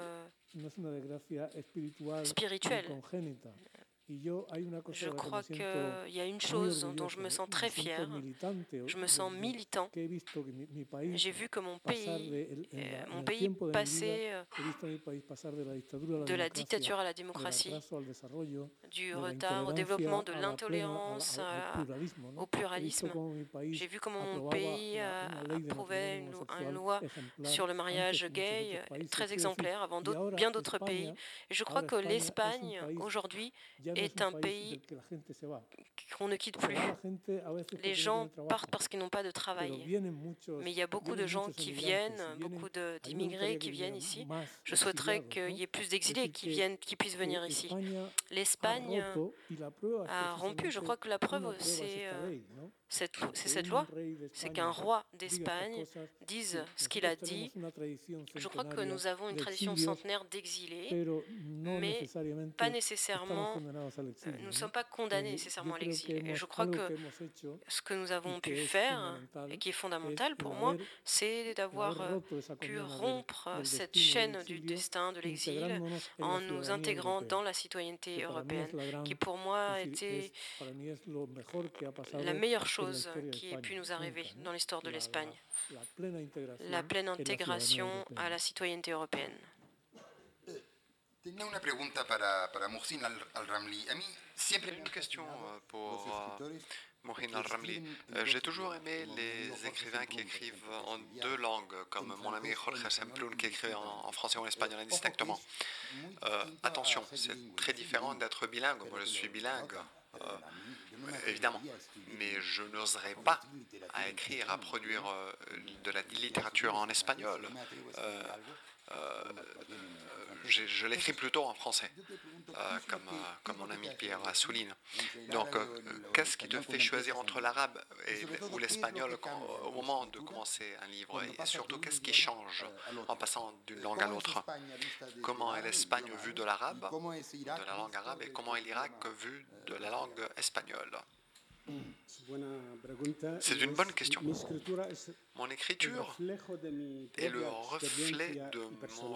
spirituel. Je crois qu'il y a une chose dont je me sens très fier. Je me sens militant. J'ai vu que mon pays, euh, mon pays passait euh, de la dictature à la démocratie, du retard au développement de l'intolérance au pluralisme. J'ai vu comment mon pays approuvait une, une, loi sur le mariage gay très exemplaire avant bien d'autres pays. Et je crois que l'Espagne, aujourd'hui, est un pays qu'on ne quitte plus. Les gens partent parce qu'ils n'ont pas de travail. Mais il y a beaucoup de gens qui viennent, beaucoup d'immigrés qui viennent ici. Je souhaiterais qu'il y ait plus d'exilés qui, viennent, qui puissent venir ici. L'Espagne a rompu. Je crois que la preuve, c'est c'est cette loi, c'est qu'un roi d'Espagne dise ce qu'il a dit. Je crois que nous avons une tradition centenaire d'exilés, mais pas nécessairement, nous ne sommes pas condamnés nécessairement à l'exil. Et je crois que ce que nous avons pu faire, et qui est fondamental pour moi, c'est d'avoir pu rompre cette chaîne du destin de l'exil en nous intégrant dans la citoyenneté européenne, qui pour moi été la meilleure chose qui ait pu nous arriver dans l'histoire de l'Espagne, la pleine intégration à la citoyenneté européenne. Une question euh, pour euh, Mohsin Al-Ramli. Euh, j'ai toujours aimé les écrivains qui écrivent en deux langues, comme mon ami Jorge Semplun qui écrit en, français ou en espagnol indistinctement. attention, c'est très différent d'être bilingue. Moi, je suis bilingue. Évidemment mais je n'oserais pas à écrire, à produire euh, de la littérature en espagnol. Euh, euh, je, l'écris plutôt en français, comme, comme mon ami Pierre souligne. Donc, qu'est-ce qui te fait choisir entre l'arabe ou l'espagnol au moment de commencer un livre? Et surtout, qu'est-ce qui change en passant d'une langue à l'autre? Comment est l'Espagne vue de l'arabe, de la langue arabe, et comment est l'Irak vu de la langue espagnole? C'est une bonne question. Mon écriture est le reflet de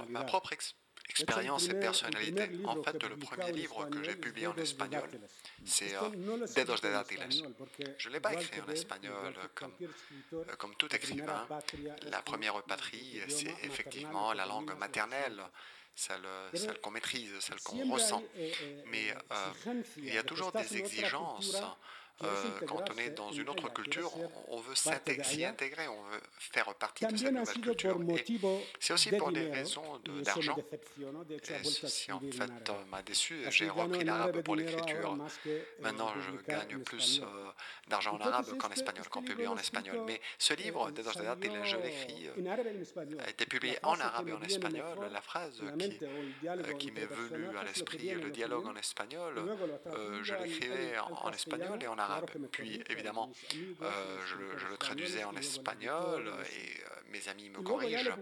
ma propre expérience et personnalité. En fait, le premier livre que j'ai publié en espagnol, c'est euh, Dedos de Dátiles. Je ne l'ai pas écrit en espagnol comme, euh, comme tout écrivain. La première patrie, c'est effectivement la langue maternelle celle, celle qu'on maîtrise, celle qu'on ressent. Mais euh, il y a toujours des exigences euh, quand on est dans une autre culture, on veut s'y intégrer, on veut faire partie de cette nouvelle culture. C'est aussi pour des raisons d'argent. Et ceci, en fait, m'a déçu. J'ai repris l'arabe pour l'écriture. Maintenant, je gagne plus euh, d'argent en arabe qu'en espagnol, qu'en publié en espagnol. Mais ce livre, je l'écris, euh, a été publié en arabe et en espagnol. La phrase qui, qui m'est venue à l'esprit, le dialogue en espagnol, je l'écrivais en espagnol et en arabe. Puis évidemment, euh, je, le traduisais en espagnol et euh, mes amis me corrigent,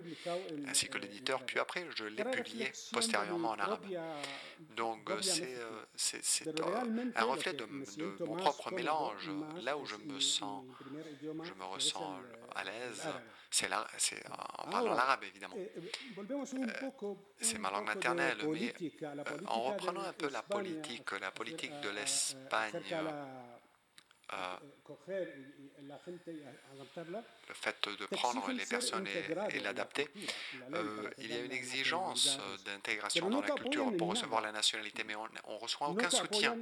ainsi que l'éditeur. Puis après, je l'ai publié postérieurement en arabe. Donc c'est euh, un reflet de, mon propre mélange. Là où je me sens, je me ressens à l'aise, c'est en parlant l'arabe évidemment. c'est ma langue maternelle, mais en reprenant un peu la politique, la politique de l'Espagne le fait de prendre les personnes et, l'adapter, euh, il y a une exigence d'intégration dans la culture pour recevoir la nationalité, mais on ne reçoit aucun soutien.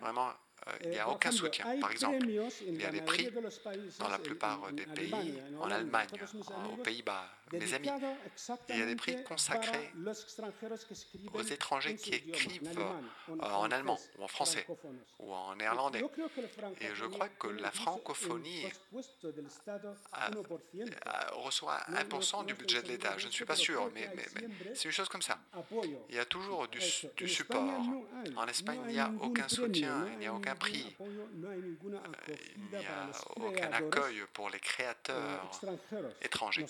Vraiment, euh, il n'y a aucun soutien. Par exemple, il y a des prix dans la plupart des pays, en Allemagne, aux Pays-Bas, mes amis, il y a des prix consacrés aux étrangers qui écrivent euh, en allemand ou en français ou en néerlandais. Et je crois que la francophonie reçoit 1% du budget de l'État. Je ne suis pas sûr, mais, c'est une chose comme ça. Il y a toujours du, du support. En Espagne, il n'y a aucun soutien, il n'y a aucun prix. Il n'y a aucun accueil pour les créateurs étrangers.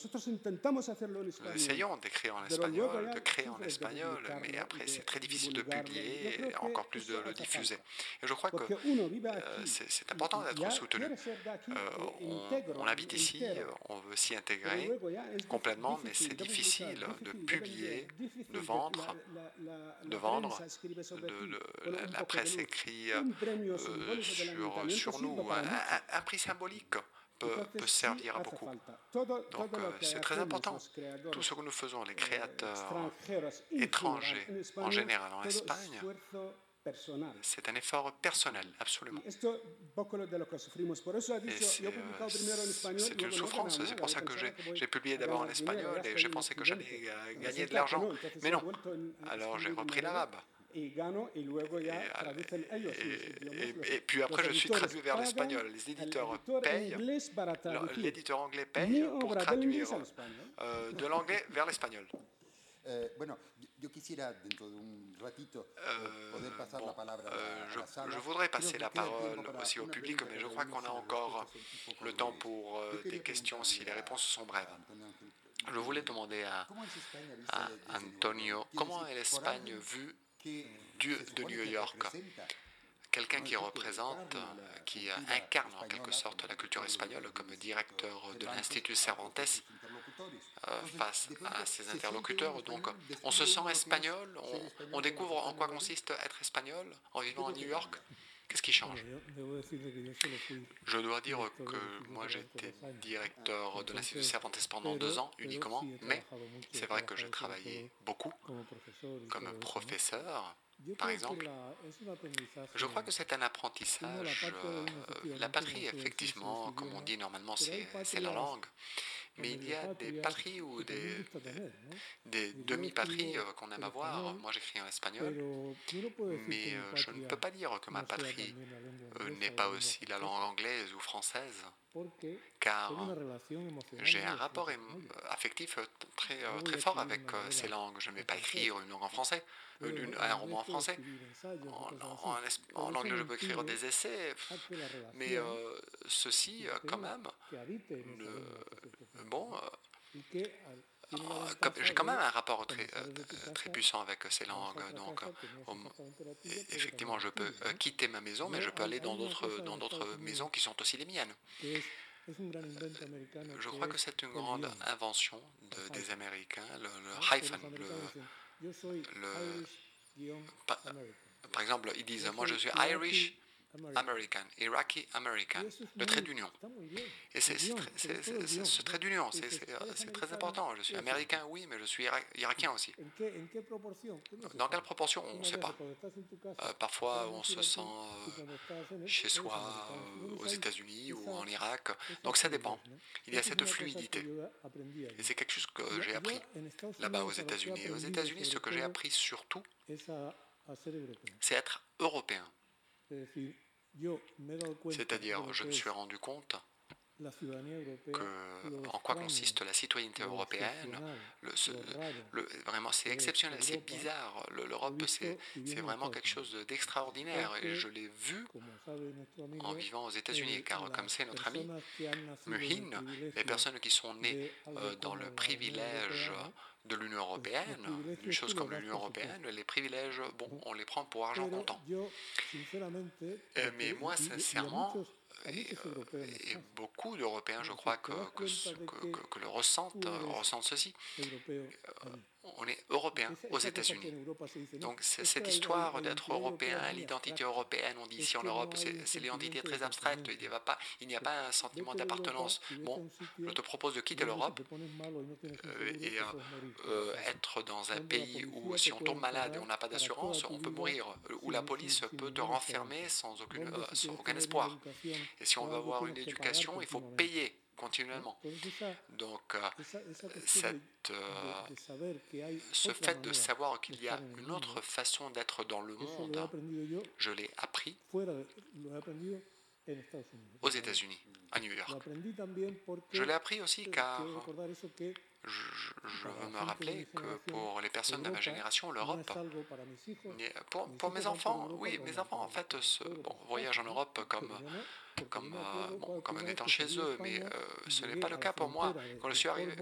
Nous essayons d'écrire en espagnol, de créer en espagnol, mais après c'est très difficile de publier et encore plus de le diffuser. Et je crois que euh, c'est important d'être soutenu. Euh, on, habite ici, on veut s'y intégrer complètement, mais c'est difficile de publier, de vendre, de vendre. la presse écrit euh, sur, sur nous. Un, prix symbolique peut, peut, servir à beaucoup. Donc euh, c'est très important. Tout ce que nous faisons, les créateurs étrangers en général en Espagne, c'est un effort personnel, absolument. C'est une souffrance, c'est pour ça que j'ai publié d'abord en espagnol et j'ai pensé que j'allais gagner de l'argent. Mais non. Alors j'ai repris l'arabe Et, puis après, je suis traduit vers l'espagnol. Les éditeurs payent, l'éditeur anglais paye pour traduire euh, de l'anglais vers l'espagnol. Bueno, yo quisiera dentro de un ratito poder pasar bon, la palabra euh, je, la je, voudrais passer la parole aussi au public, mais je crois qu'on a encore le temps pour euh, des questions si les réponses sont brèves. Je voulais demander à, à Antonio comment est l'Espagne vue de New York. quelqu'un qui représente, qui incarne en quelque sorte la culture espagnole comme directeur de l'Institut Cervantes euh, face à ses interlocuteurs. Donc on se sent espagnol, on, découvre en quoi consiste être espagnol en vivant à New York. Qu'est-ce qui change? Je dois dire que moi j'étais directeur de l'Institut Cervantes pendant deux ans uniquement, mais c'est vrai que j'ai travaillé beaucoup comme professeur par exemple, je crois que c'est un apprentissage. Euh, la patrie, effectivement, comme on dit normalement, c'est la langue. Mais il y a des patries ou des, demi-patries euh, qu'on aime avoir. Moi, j'écris en espagnol, mais euh, je ne peux pas dire que ma patrie n'est pas aussi la langue anglaise ou française, car j'ai un rapport affectif très, très fort avec ces langues. Je ne vais pas écrire une langue en français un roman en français. En, anglais, je peux écrire des essais, mais euh, ceci, euh, quand même, bon, euh, j'ai quand même un rapport très, très puissant avec ces langues. Donc, effectivement, je peux quitter ma maison, mais je peux aller dans d'autres, maisons qui sont aussi les miennes. Je crois que c'est une grande invention des Américains, le, hyphen, par, exemple, ils disent Moi je suis Irish American, Iraqi American, le trait d'union. Et c'est ce trait d'union, c'est très important. Je suis américain, oui, mais je suis irakien aussi. Dans quelle proportion? On ne sait pas. Euh, parfois, on se sent euh, chez soi, euh, aux États-Unis ou en Irak. Donc ça dépend. Il y a cette fluidité. Et c'est quelque chose que j'ai appris là-bas aux États-Unis. Aux États-Unis, ce que j'ai appris surtout, c'est être européen. C'est-à-dire, je me suis rendu compte que, en quoi consiste la citoyenneté européenne. Le, vraiment, c'est exceptionnel, c'est bizarre. L'Europe, c'est vraiment quelque chose d'extraordinaire. Et je l'ai vu en vivant aux États-Unis, car comme c'est notre ami Muhin, les personnes qui sont nées euh, dans le privilège de l'Union européenne, une chose comme l'Union européenne, les privilèges, bon, on les prend pour argent comptant. Euh, mais moi, sincèrement, et, et beaucoup d'Européens, je crois, que, que, que, le ressentent, ressentent ceci on est européen aux États-Unis. Donc cette histoire d'être européen, l'identité européenne, on dit ici en Europe, c'est l'identité très abstraite, il n'y a pas, a un sentiment d'appartenance. Bon, je te propose de quitter l'Europe euh, et euh, euh, être dans un pays où si on tombe malade et on n'a pas d'assurance, on peut mourir, où la police peut te renfermer sans, aucune, sans aucun espoir. Et si on veut avoir une éducation, il faut payer continuellement. Donc, cette, euh, ce fait de savoir qu'il y a une autre façon d'être dans le monde, je l'ai appris aux États-Unis, à New York. Je l'ai appris aussi car je, veux me rappeler que pour les personnes de ma génération, l'Europe, pour, pour, mes enfants, oui, mes enfants en fait bon, voyagent en Europe comme comme, euh, comme en étant chez eux, mais euh, ce n'est pas le cas pour moi. Quand arrivé,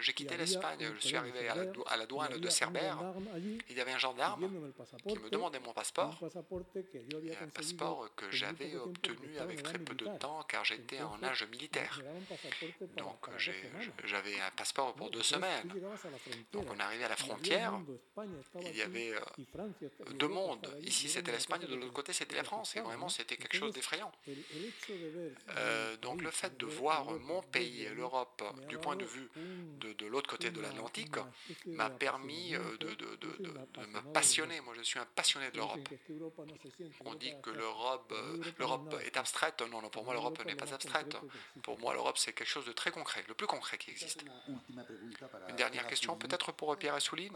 j'ai quitté l'Espagne, je suis arrivé à la, à la, douane de Cerbère, il y avait un gendarme qui me demandait mon passeport, un passeport que j'avais obtenu avec très peu de temps car j'étais en âge militaire. Donc j'avais un passeport pour deux semaines. Donc on arrivé à la frontière, il y avait euh, deux mondes. Ici c'était l'Espagne, de l'autre côté c'était la France, et vraiment c'était quelque chose d'effrayant. Euh, donc le fait de voir mon pays et l'Europe du point de vue de, l'autre côté de l'Atlantique m'a permis euh, de, me passionner. Moi, je suis un passionné de l'Europe. On dit que l'Europe l'Europe est abstraite. Non, non, pour moi, l'Europe n'est pas abstraite. Pour moi, l'Europe, c'est quelque chose de très concret, le plus concret qui existe. Une dernière question, peut-être pour Pierre Assouline,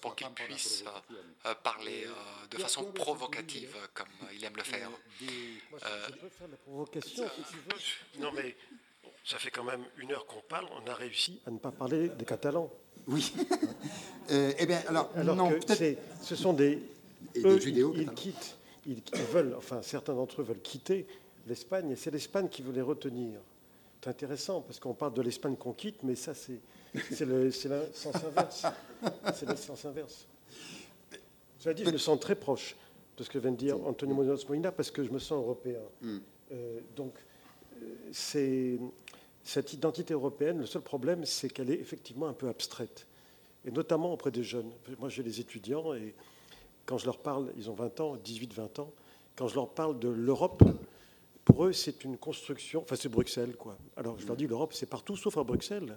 pour qu'il puisse parler de façon provocative, comme il aime le faire. Euh, la provocation, Non, mais ça fait quand même une heure qu'on parle, on a réussi à ne pas parler des Catalans. Oui. euh, eh bien, alors, non, ce sont des. Eux, ils, quittent, ils, veulent, enfin, certains d'entre eux veulent quitter l'Espagne, et c'est l'Espagne qui veut les retenir. C'est intéressant, parce qu'on parle de l'Espagne qu'on quitte, mais ça, c'est le, sens inverse. C'est le sens inverse. Cela dit, je me sens très proche de ce que vient de dire Antonio Munoz Molina parce que je me sens européen. Mm. Euh, donc, euh, c'est cette identité européenne, le seul problème, c'est qu'elle est effectivement un peu abstraite, et notamment auprès des jeunes. Moi, j'ai les étudiants, et quand je leur parle, ils ont 20 ans, 18-20 ans, quand je leur parle de l'Europe, pour eux, c'est une construction, enfin, c'est Bruxelles, quoi. Alors, je leur dis, l'Europe, c'est partout, sauf à Bruxelles.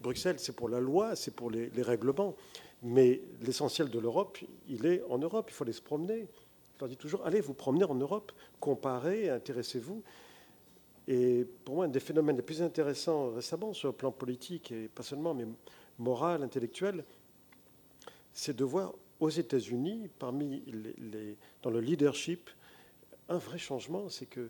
Bruxelles, c'est pour la loi, c'est pour les, les règlements. Mais l'essentiel de l'Europe, il est en Europe. Il faut aller se promener. Je leur dis toujours, allez vous promener en Europe, comparez, intéressez-vous. Et pour moi, un des phénomènes les plus intéressants récemment sur le plan politique, et pas seulement, mais moral, intellectuel, c'est de voir aux États-Unis, parmi les, dans le leadership, un vrai changement, c'est que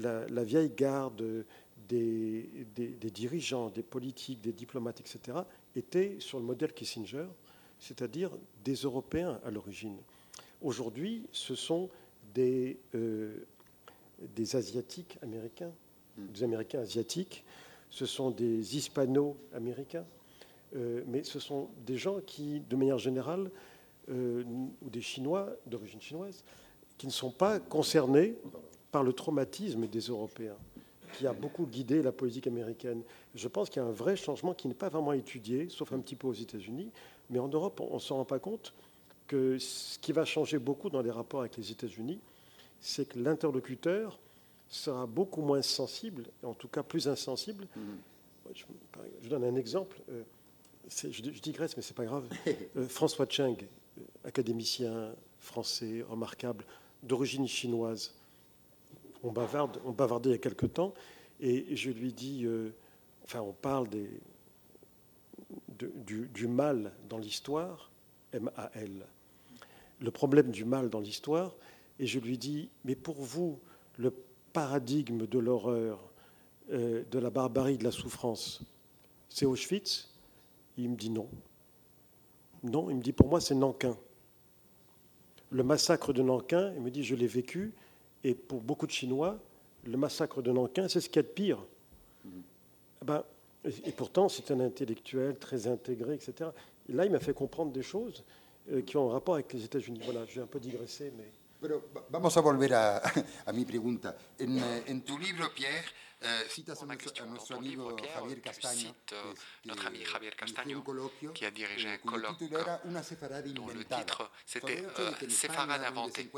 la, vieille garde des, des, dirigeants, des politiques, des diplomates, etc., était sur le modèle Kissinger, c'est-à-dire des Européens à l'origine. Aujourd'hui, ce sont des, euh, des Asiatiques américains, hmm. des Américains asiatiques, ce sont des Hispano-américains, euh, mais ce sont des gens qui, de manière générale, euh, ou des Chinois d'origine chinoise, qui ne sont pas concernés par le traumatisme des Européens, qui a beaucoup guidé la politique américaine. Je pense qu'il y a un vrai changement qui n'est pas vraiment étudié, sauf un petit peu aux États-Unis, mais en Europe, on ne s'en rend pas compte que ce qui va changer beaucoup dans les rapports avec les États-Unis, c'est que l'interlocuteur sera beaucoup moins sensible, en tout cas plus insensible. Mm-hmm. Je, donne un exemple. Euh, je, digresse, mais c'est pas grave. Euh, François Cheng, euh, académicien français remarquable, d'origine chinoise. On, bavardait il y a quelque temps, et je lui dis, enfin, on parle du, mal dans l'histoire, M-A-L. Le problème du mal dans l'histoire, et je lui dis, mais pour vous, le paradigme de l'horreur, euh, de la barbarie, de la souffrance, c'est Auschwitz? Il me dit non. Non, il me dit, pour moi, c'est Nankin. Le massacre de Nankin, il me dit, je l'ai vécu, et pour beaucoup de Chinois, le massacre de Nankin, c'est ce qu'il y a de pire. Mm-hmm. Ben, et pourtant, c'est un intellectuel très intégré, etc. Et là, il m'a fait comprendre des choses euh, qui ont un rapport avec les États-Unis. Voilà, j'ai un peu digressé, mais. Pero vamos a volver a, a mi pregunta. En, en tu libro, Pierre, Euh, citas a nuestro, a nuestro amigo Pierre, Javier Castaño, euh, notre ami Javier Castaño, qui a dirigé un colloque dont le titre c'était euh, Séfarade inventé.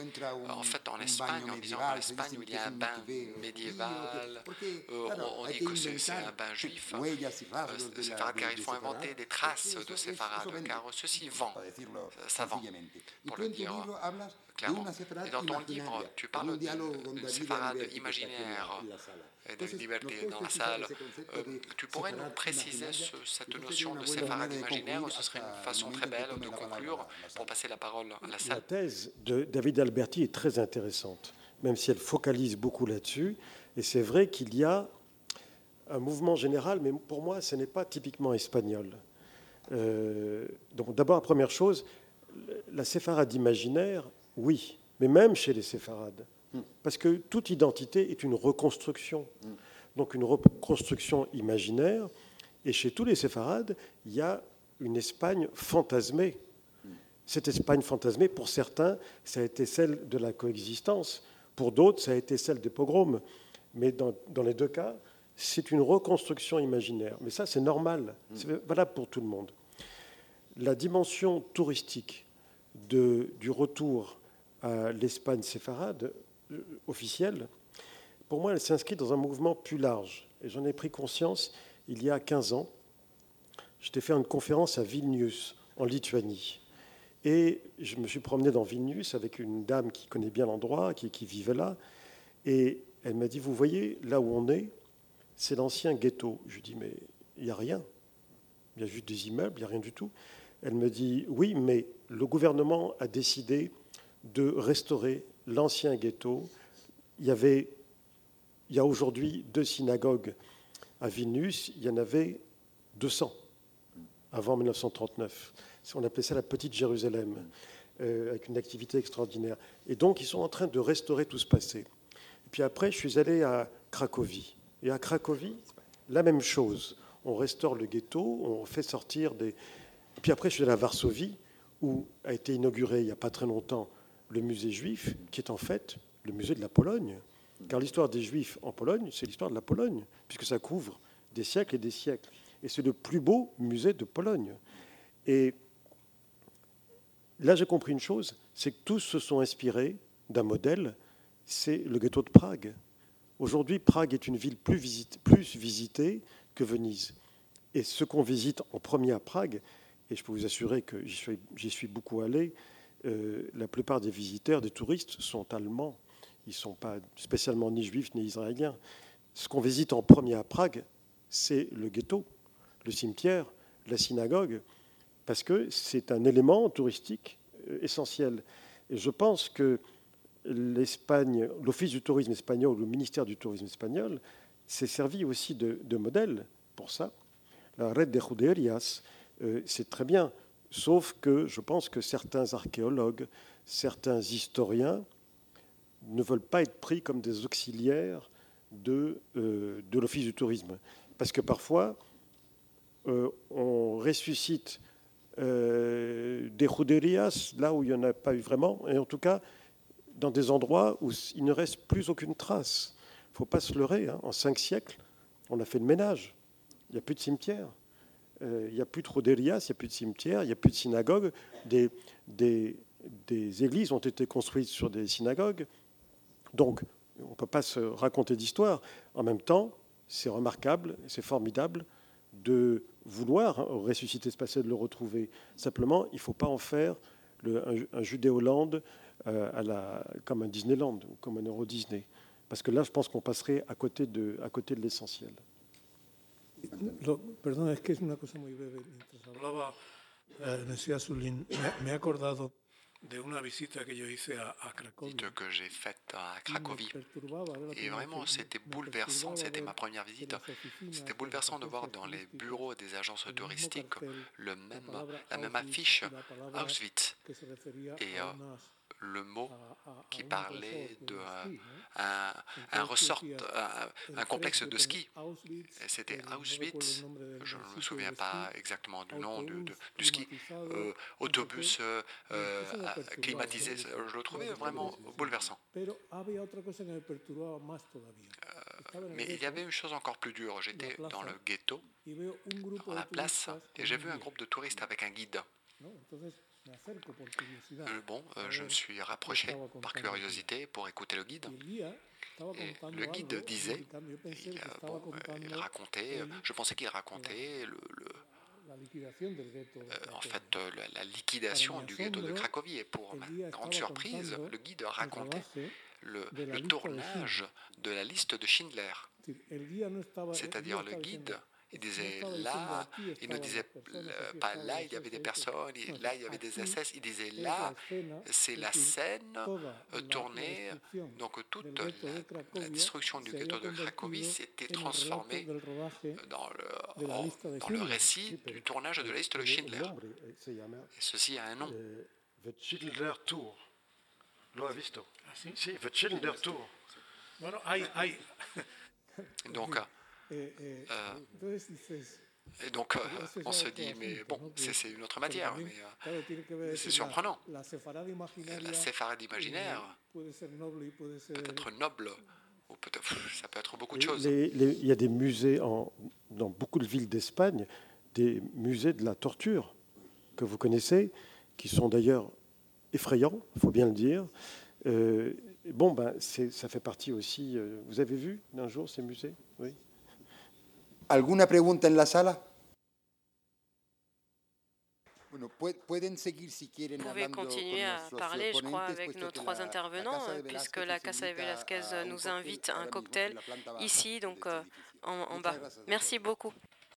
En fait, en Espagne, en disant qu'en Espagne, il y a un bain médiéval, euh, on, dit que c'est un bain juif. Euh, séfarade, car il faut inventer des traces de séfarade, car ceci vend, ça vend, pour le dire clairement. Et dans ton livre, tu parles d'une séfarade imaginaire de liberté dans la salle. Euh, tu pourrais nous préciser cette notion de séfarade imaginaire Ce serait une façon très belle de conclure pour passer la parole à la salle. La thèse de David Alberti est très intéressante, même si elle focalise beaucoup là-dessus. Et c'est vrai qu'il y a un mouvement général, mais pour moi, ce n'est pas typiquement espagnol. Euh, donc d'abord, la première chose, la séfarade imaginaire, oui, mais même chez les séfarades, parce que toute identité est une reconstruction. Donc une reconstruction imaginaire. Et chez tous les séfarades, il y a une Espagne fantasmée. Cette Espagne fantasmée, pour certains, ça a été celle de la coexistence. Pour d'autres, ça a été celle des pogroms. Mais dans, les deux cas, c'est une reconstruction imaginaire. Mais ça, c'est normal. C'est valable pour tout le monde. La dimension touristique du retour à l'Espagne séfarade officielle, pour moi, elle s'inscrit dans un mouvement plus large. Et j'en ai pris conscience il y a 15 ans. J'étais fait une conférence à Vilnius, en Lituanie. Et je me suis promené dans Vilnius avec une dame qui connaît bien l'endroit, qui, qui, vivait là. Et elle m'a dit, vous voyez, là où on est, c'est l'ancien ghetto. Je lui dis, mais il n'y a rien. Il y a juste des immeubles, il n'y a rien du tout. Elle me dit, oui, mais le gouvernement a décidé de restaurer l'ancien ghetto. Il y avait, il y a aujourd'hui deux synagogues à Vilnius, il y en avait 200 avant 1939. On appelait ça la petite Jérusalem, euh, avec une activité extraordinaire. Et donc, ils sont en train de restaurer tout ce passé. Et puis après, je suis allé à Cracovie. Et à Cracovie, la même chose. On restaure le ghetto, on fait sortir des. Puis après, je suis allé à Varsovie, où a été inauguré il n'y a pas très longtemps le musée juif, qui est en fait le musée de la Pologne. Car l'histoire des Juifs en Pologne, c'est l'histoire de la Pologne, puisque ça couvre des siècles et des siècles. Et c'est le plus beau musée de Pologne. Et là, j'ai compris une chose, c'est que tous se sont inspirés d'un modèle, c'est le ghetto de Prague. Aujourd'hui, Prague est une ville plus, visitée que Venise. Et ce qu'on visite en premier à Prague, et je peux vous assurer que j'y suis, beaucoup allé, euh, la plupart des visiteurs, des touristes, sont allemands. Ils ne sont pas spécialement ni juifs ni israéliens. Ce qu'on visite en premier à Prague, c'est le ghetto, le cimetière, la synagogue, parce que c'est un élément touristique euh, essentiel. Et je pense que l'Espagne, l'Office du tourisme espagnol, le ministère du tourisme espagnol, s'est servi aussi de, modèle pour ça. La Red de Juderias, euh, c'est très bien, sauf que je pense que certains archéologues, certains historiens ne veulent pas être pris comme des auxiliaires de, euh, l'Office du tourisme. Parce que parfois, euh, on ressuscite euh, des Juderias là où il n'y en a pas eu vraiment, et en tout cas dans des endroits où il ne reste plus aucune trace. Il ne faut pas se leurrer. Hein. En cinq siècles, on a fait le ménage. Il n'y a plus de cimetière. Il n'y a plus de Juderias, il n'y a plus de cimetière, il n'y a plus de synagogue. Des, églises ont été construites sur des synagogues. Donc, on ne peut pas se raconter d'histoire. En même temps, c'est remarquable, c'est formidable de vouloir ressusciter ce passé, de le retrouver. Simplement, il ne faut pas en faire un, un Judéoland euh, comme un Disneyland ou comme un Euro Disney. Parce que là, je pense qu'on passerait à côté de l'essentiel. Pardon, es que es una cosa muy breve. Mientras hablaba, eh, me, he acordado de una visita que yo hice a, que j'ai faite à Cracovie. Et vraiment, c'était bouleversant. C'était ma première visite. C'était bouleversant de voir dans les bureaux des agences touristiques le même, la même affiche Auschwitz. Et euh, le mot qui parlait d'un un, ressort, un, complexe de ski. C'était Auschwitz, je ne me souviens pas exactement du nom du, ski, euh, autobus euh, euh, climatisé, je le trouvais vraiment bouleversant. mais il y avait une chose encore plus dure, j'étais dans le ghetto, dans la place, et j'ai vu un groupe de touristes avec un guide. Euh, bon, euh, je me suis rapproché par curiosité pour écouter le guide. Le guide disait, il, euh, racontait, je pensais qu'il racontait le, en fait la, liquidation du ghetto de Cracovie. Et pour ma grande surprise, le guide racontait le, le tournage de la liste de Schindler. C'est-à-dire le guide il disait là, il ne disait pas là, il y avait des personnes, là, il y avait des SS, il disait là, c'est la scène euh, tournée. Donc toute la, destruction du ghetto de Cracovie s'était transformée dans le, dans le récit du tournage de la liste de Schindler. Et ceci a un nom. The Schindler Tour. Lo ha visto? Si, The Schindler Tour. Donc, et donc, on se dit, mais bon, c'est une autre matière, mais c'est surprenant. La séfarade imaginaire peut être noble, ou peut ça peut être beaucoup de choses. il y a des musées en, dans beaucoup de villes d'Espagne, des musées de la torture que vous connaissez, qui sont d'ailleurs effrayants, il faut bien le dire. Euh, bon, ben, ça fait partie aussi. Euh, vous avez vu un jour ces musées? Oui. ¿Alguna pregunta en la sala? Vous pouvez continuer à parler, je crois, avec nos trois intervenants, puisque la Casa de Velasquez nous invite à un cocktail ici, donc en bas. Merci beaucoup.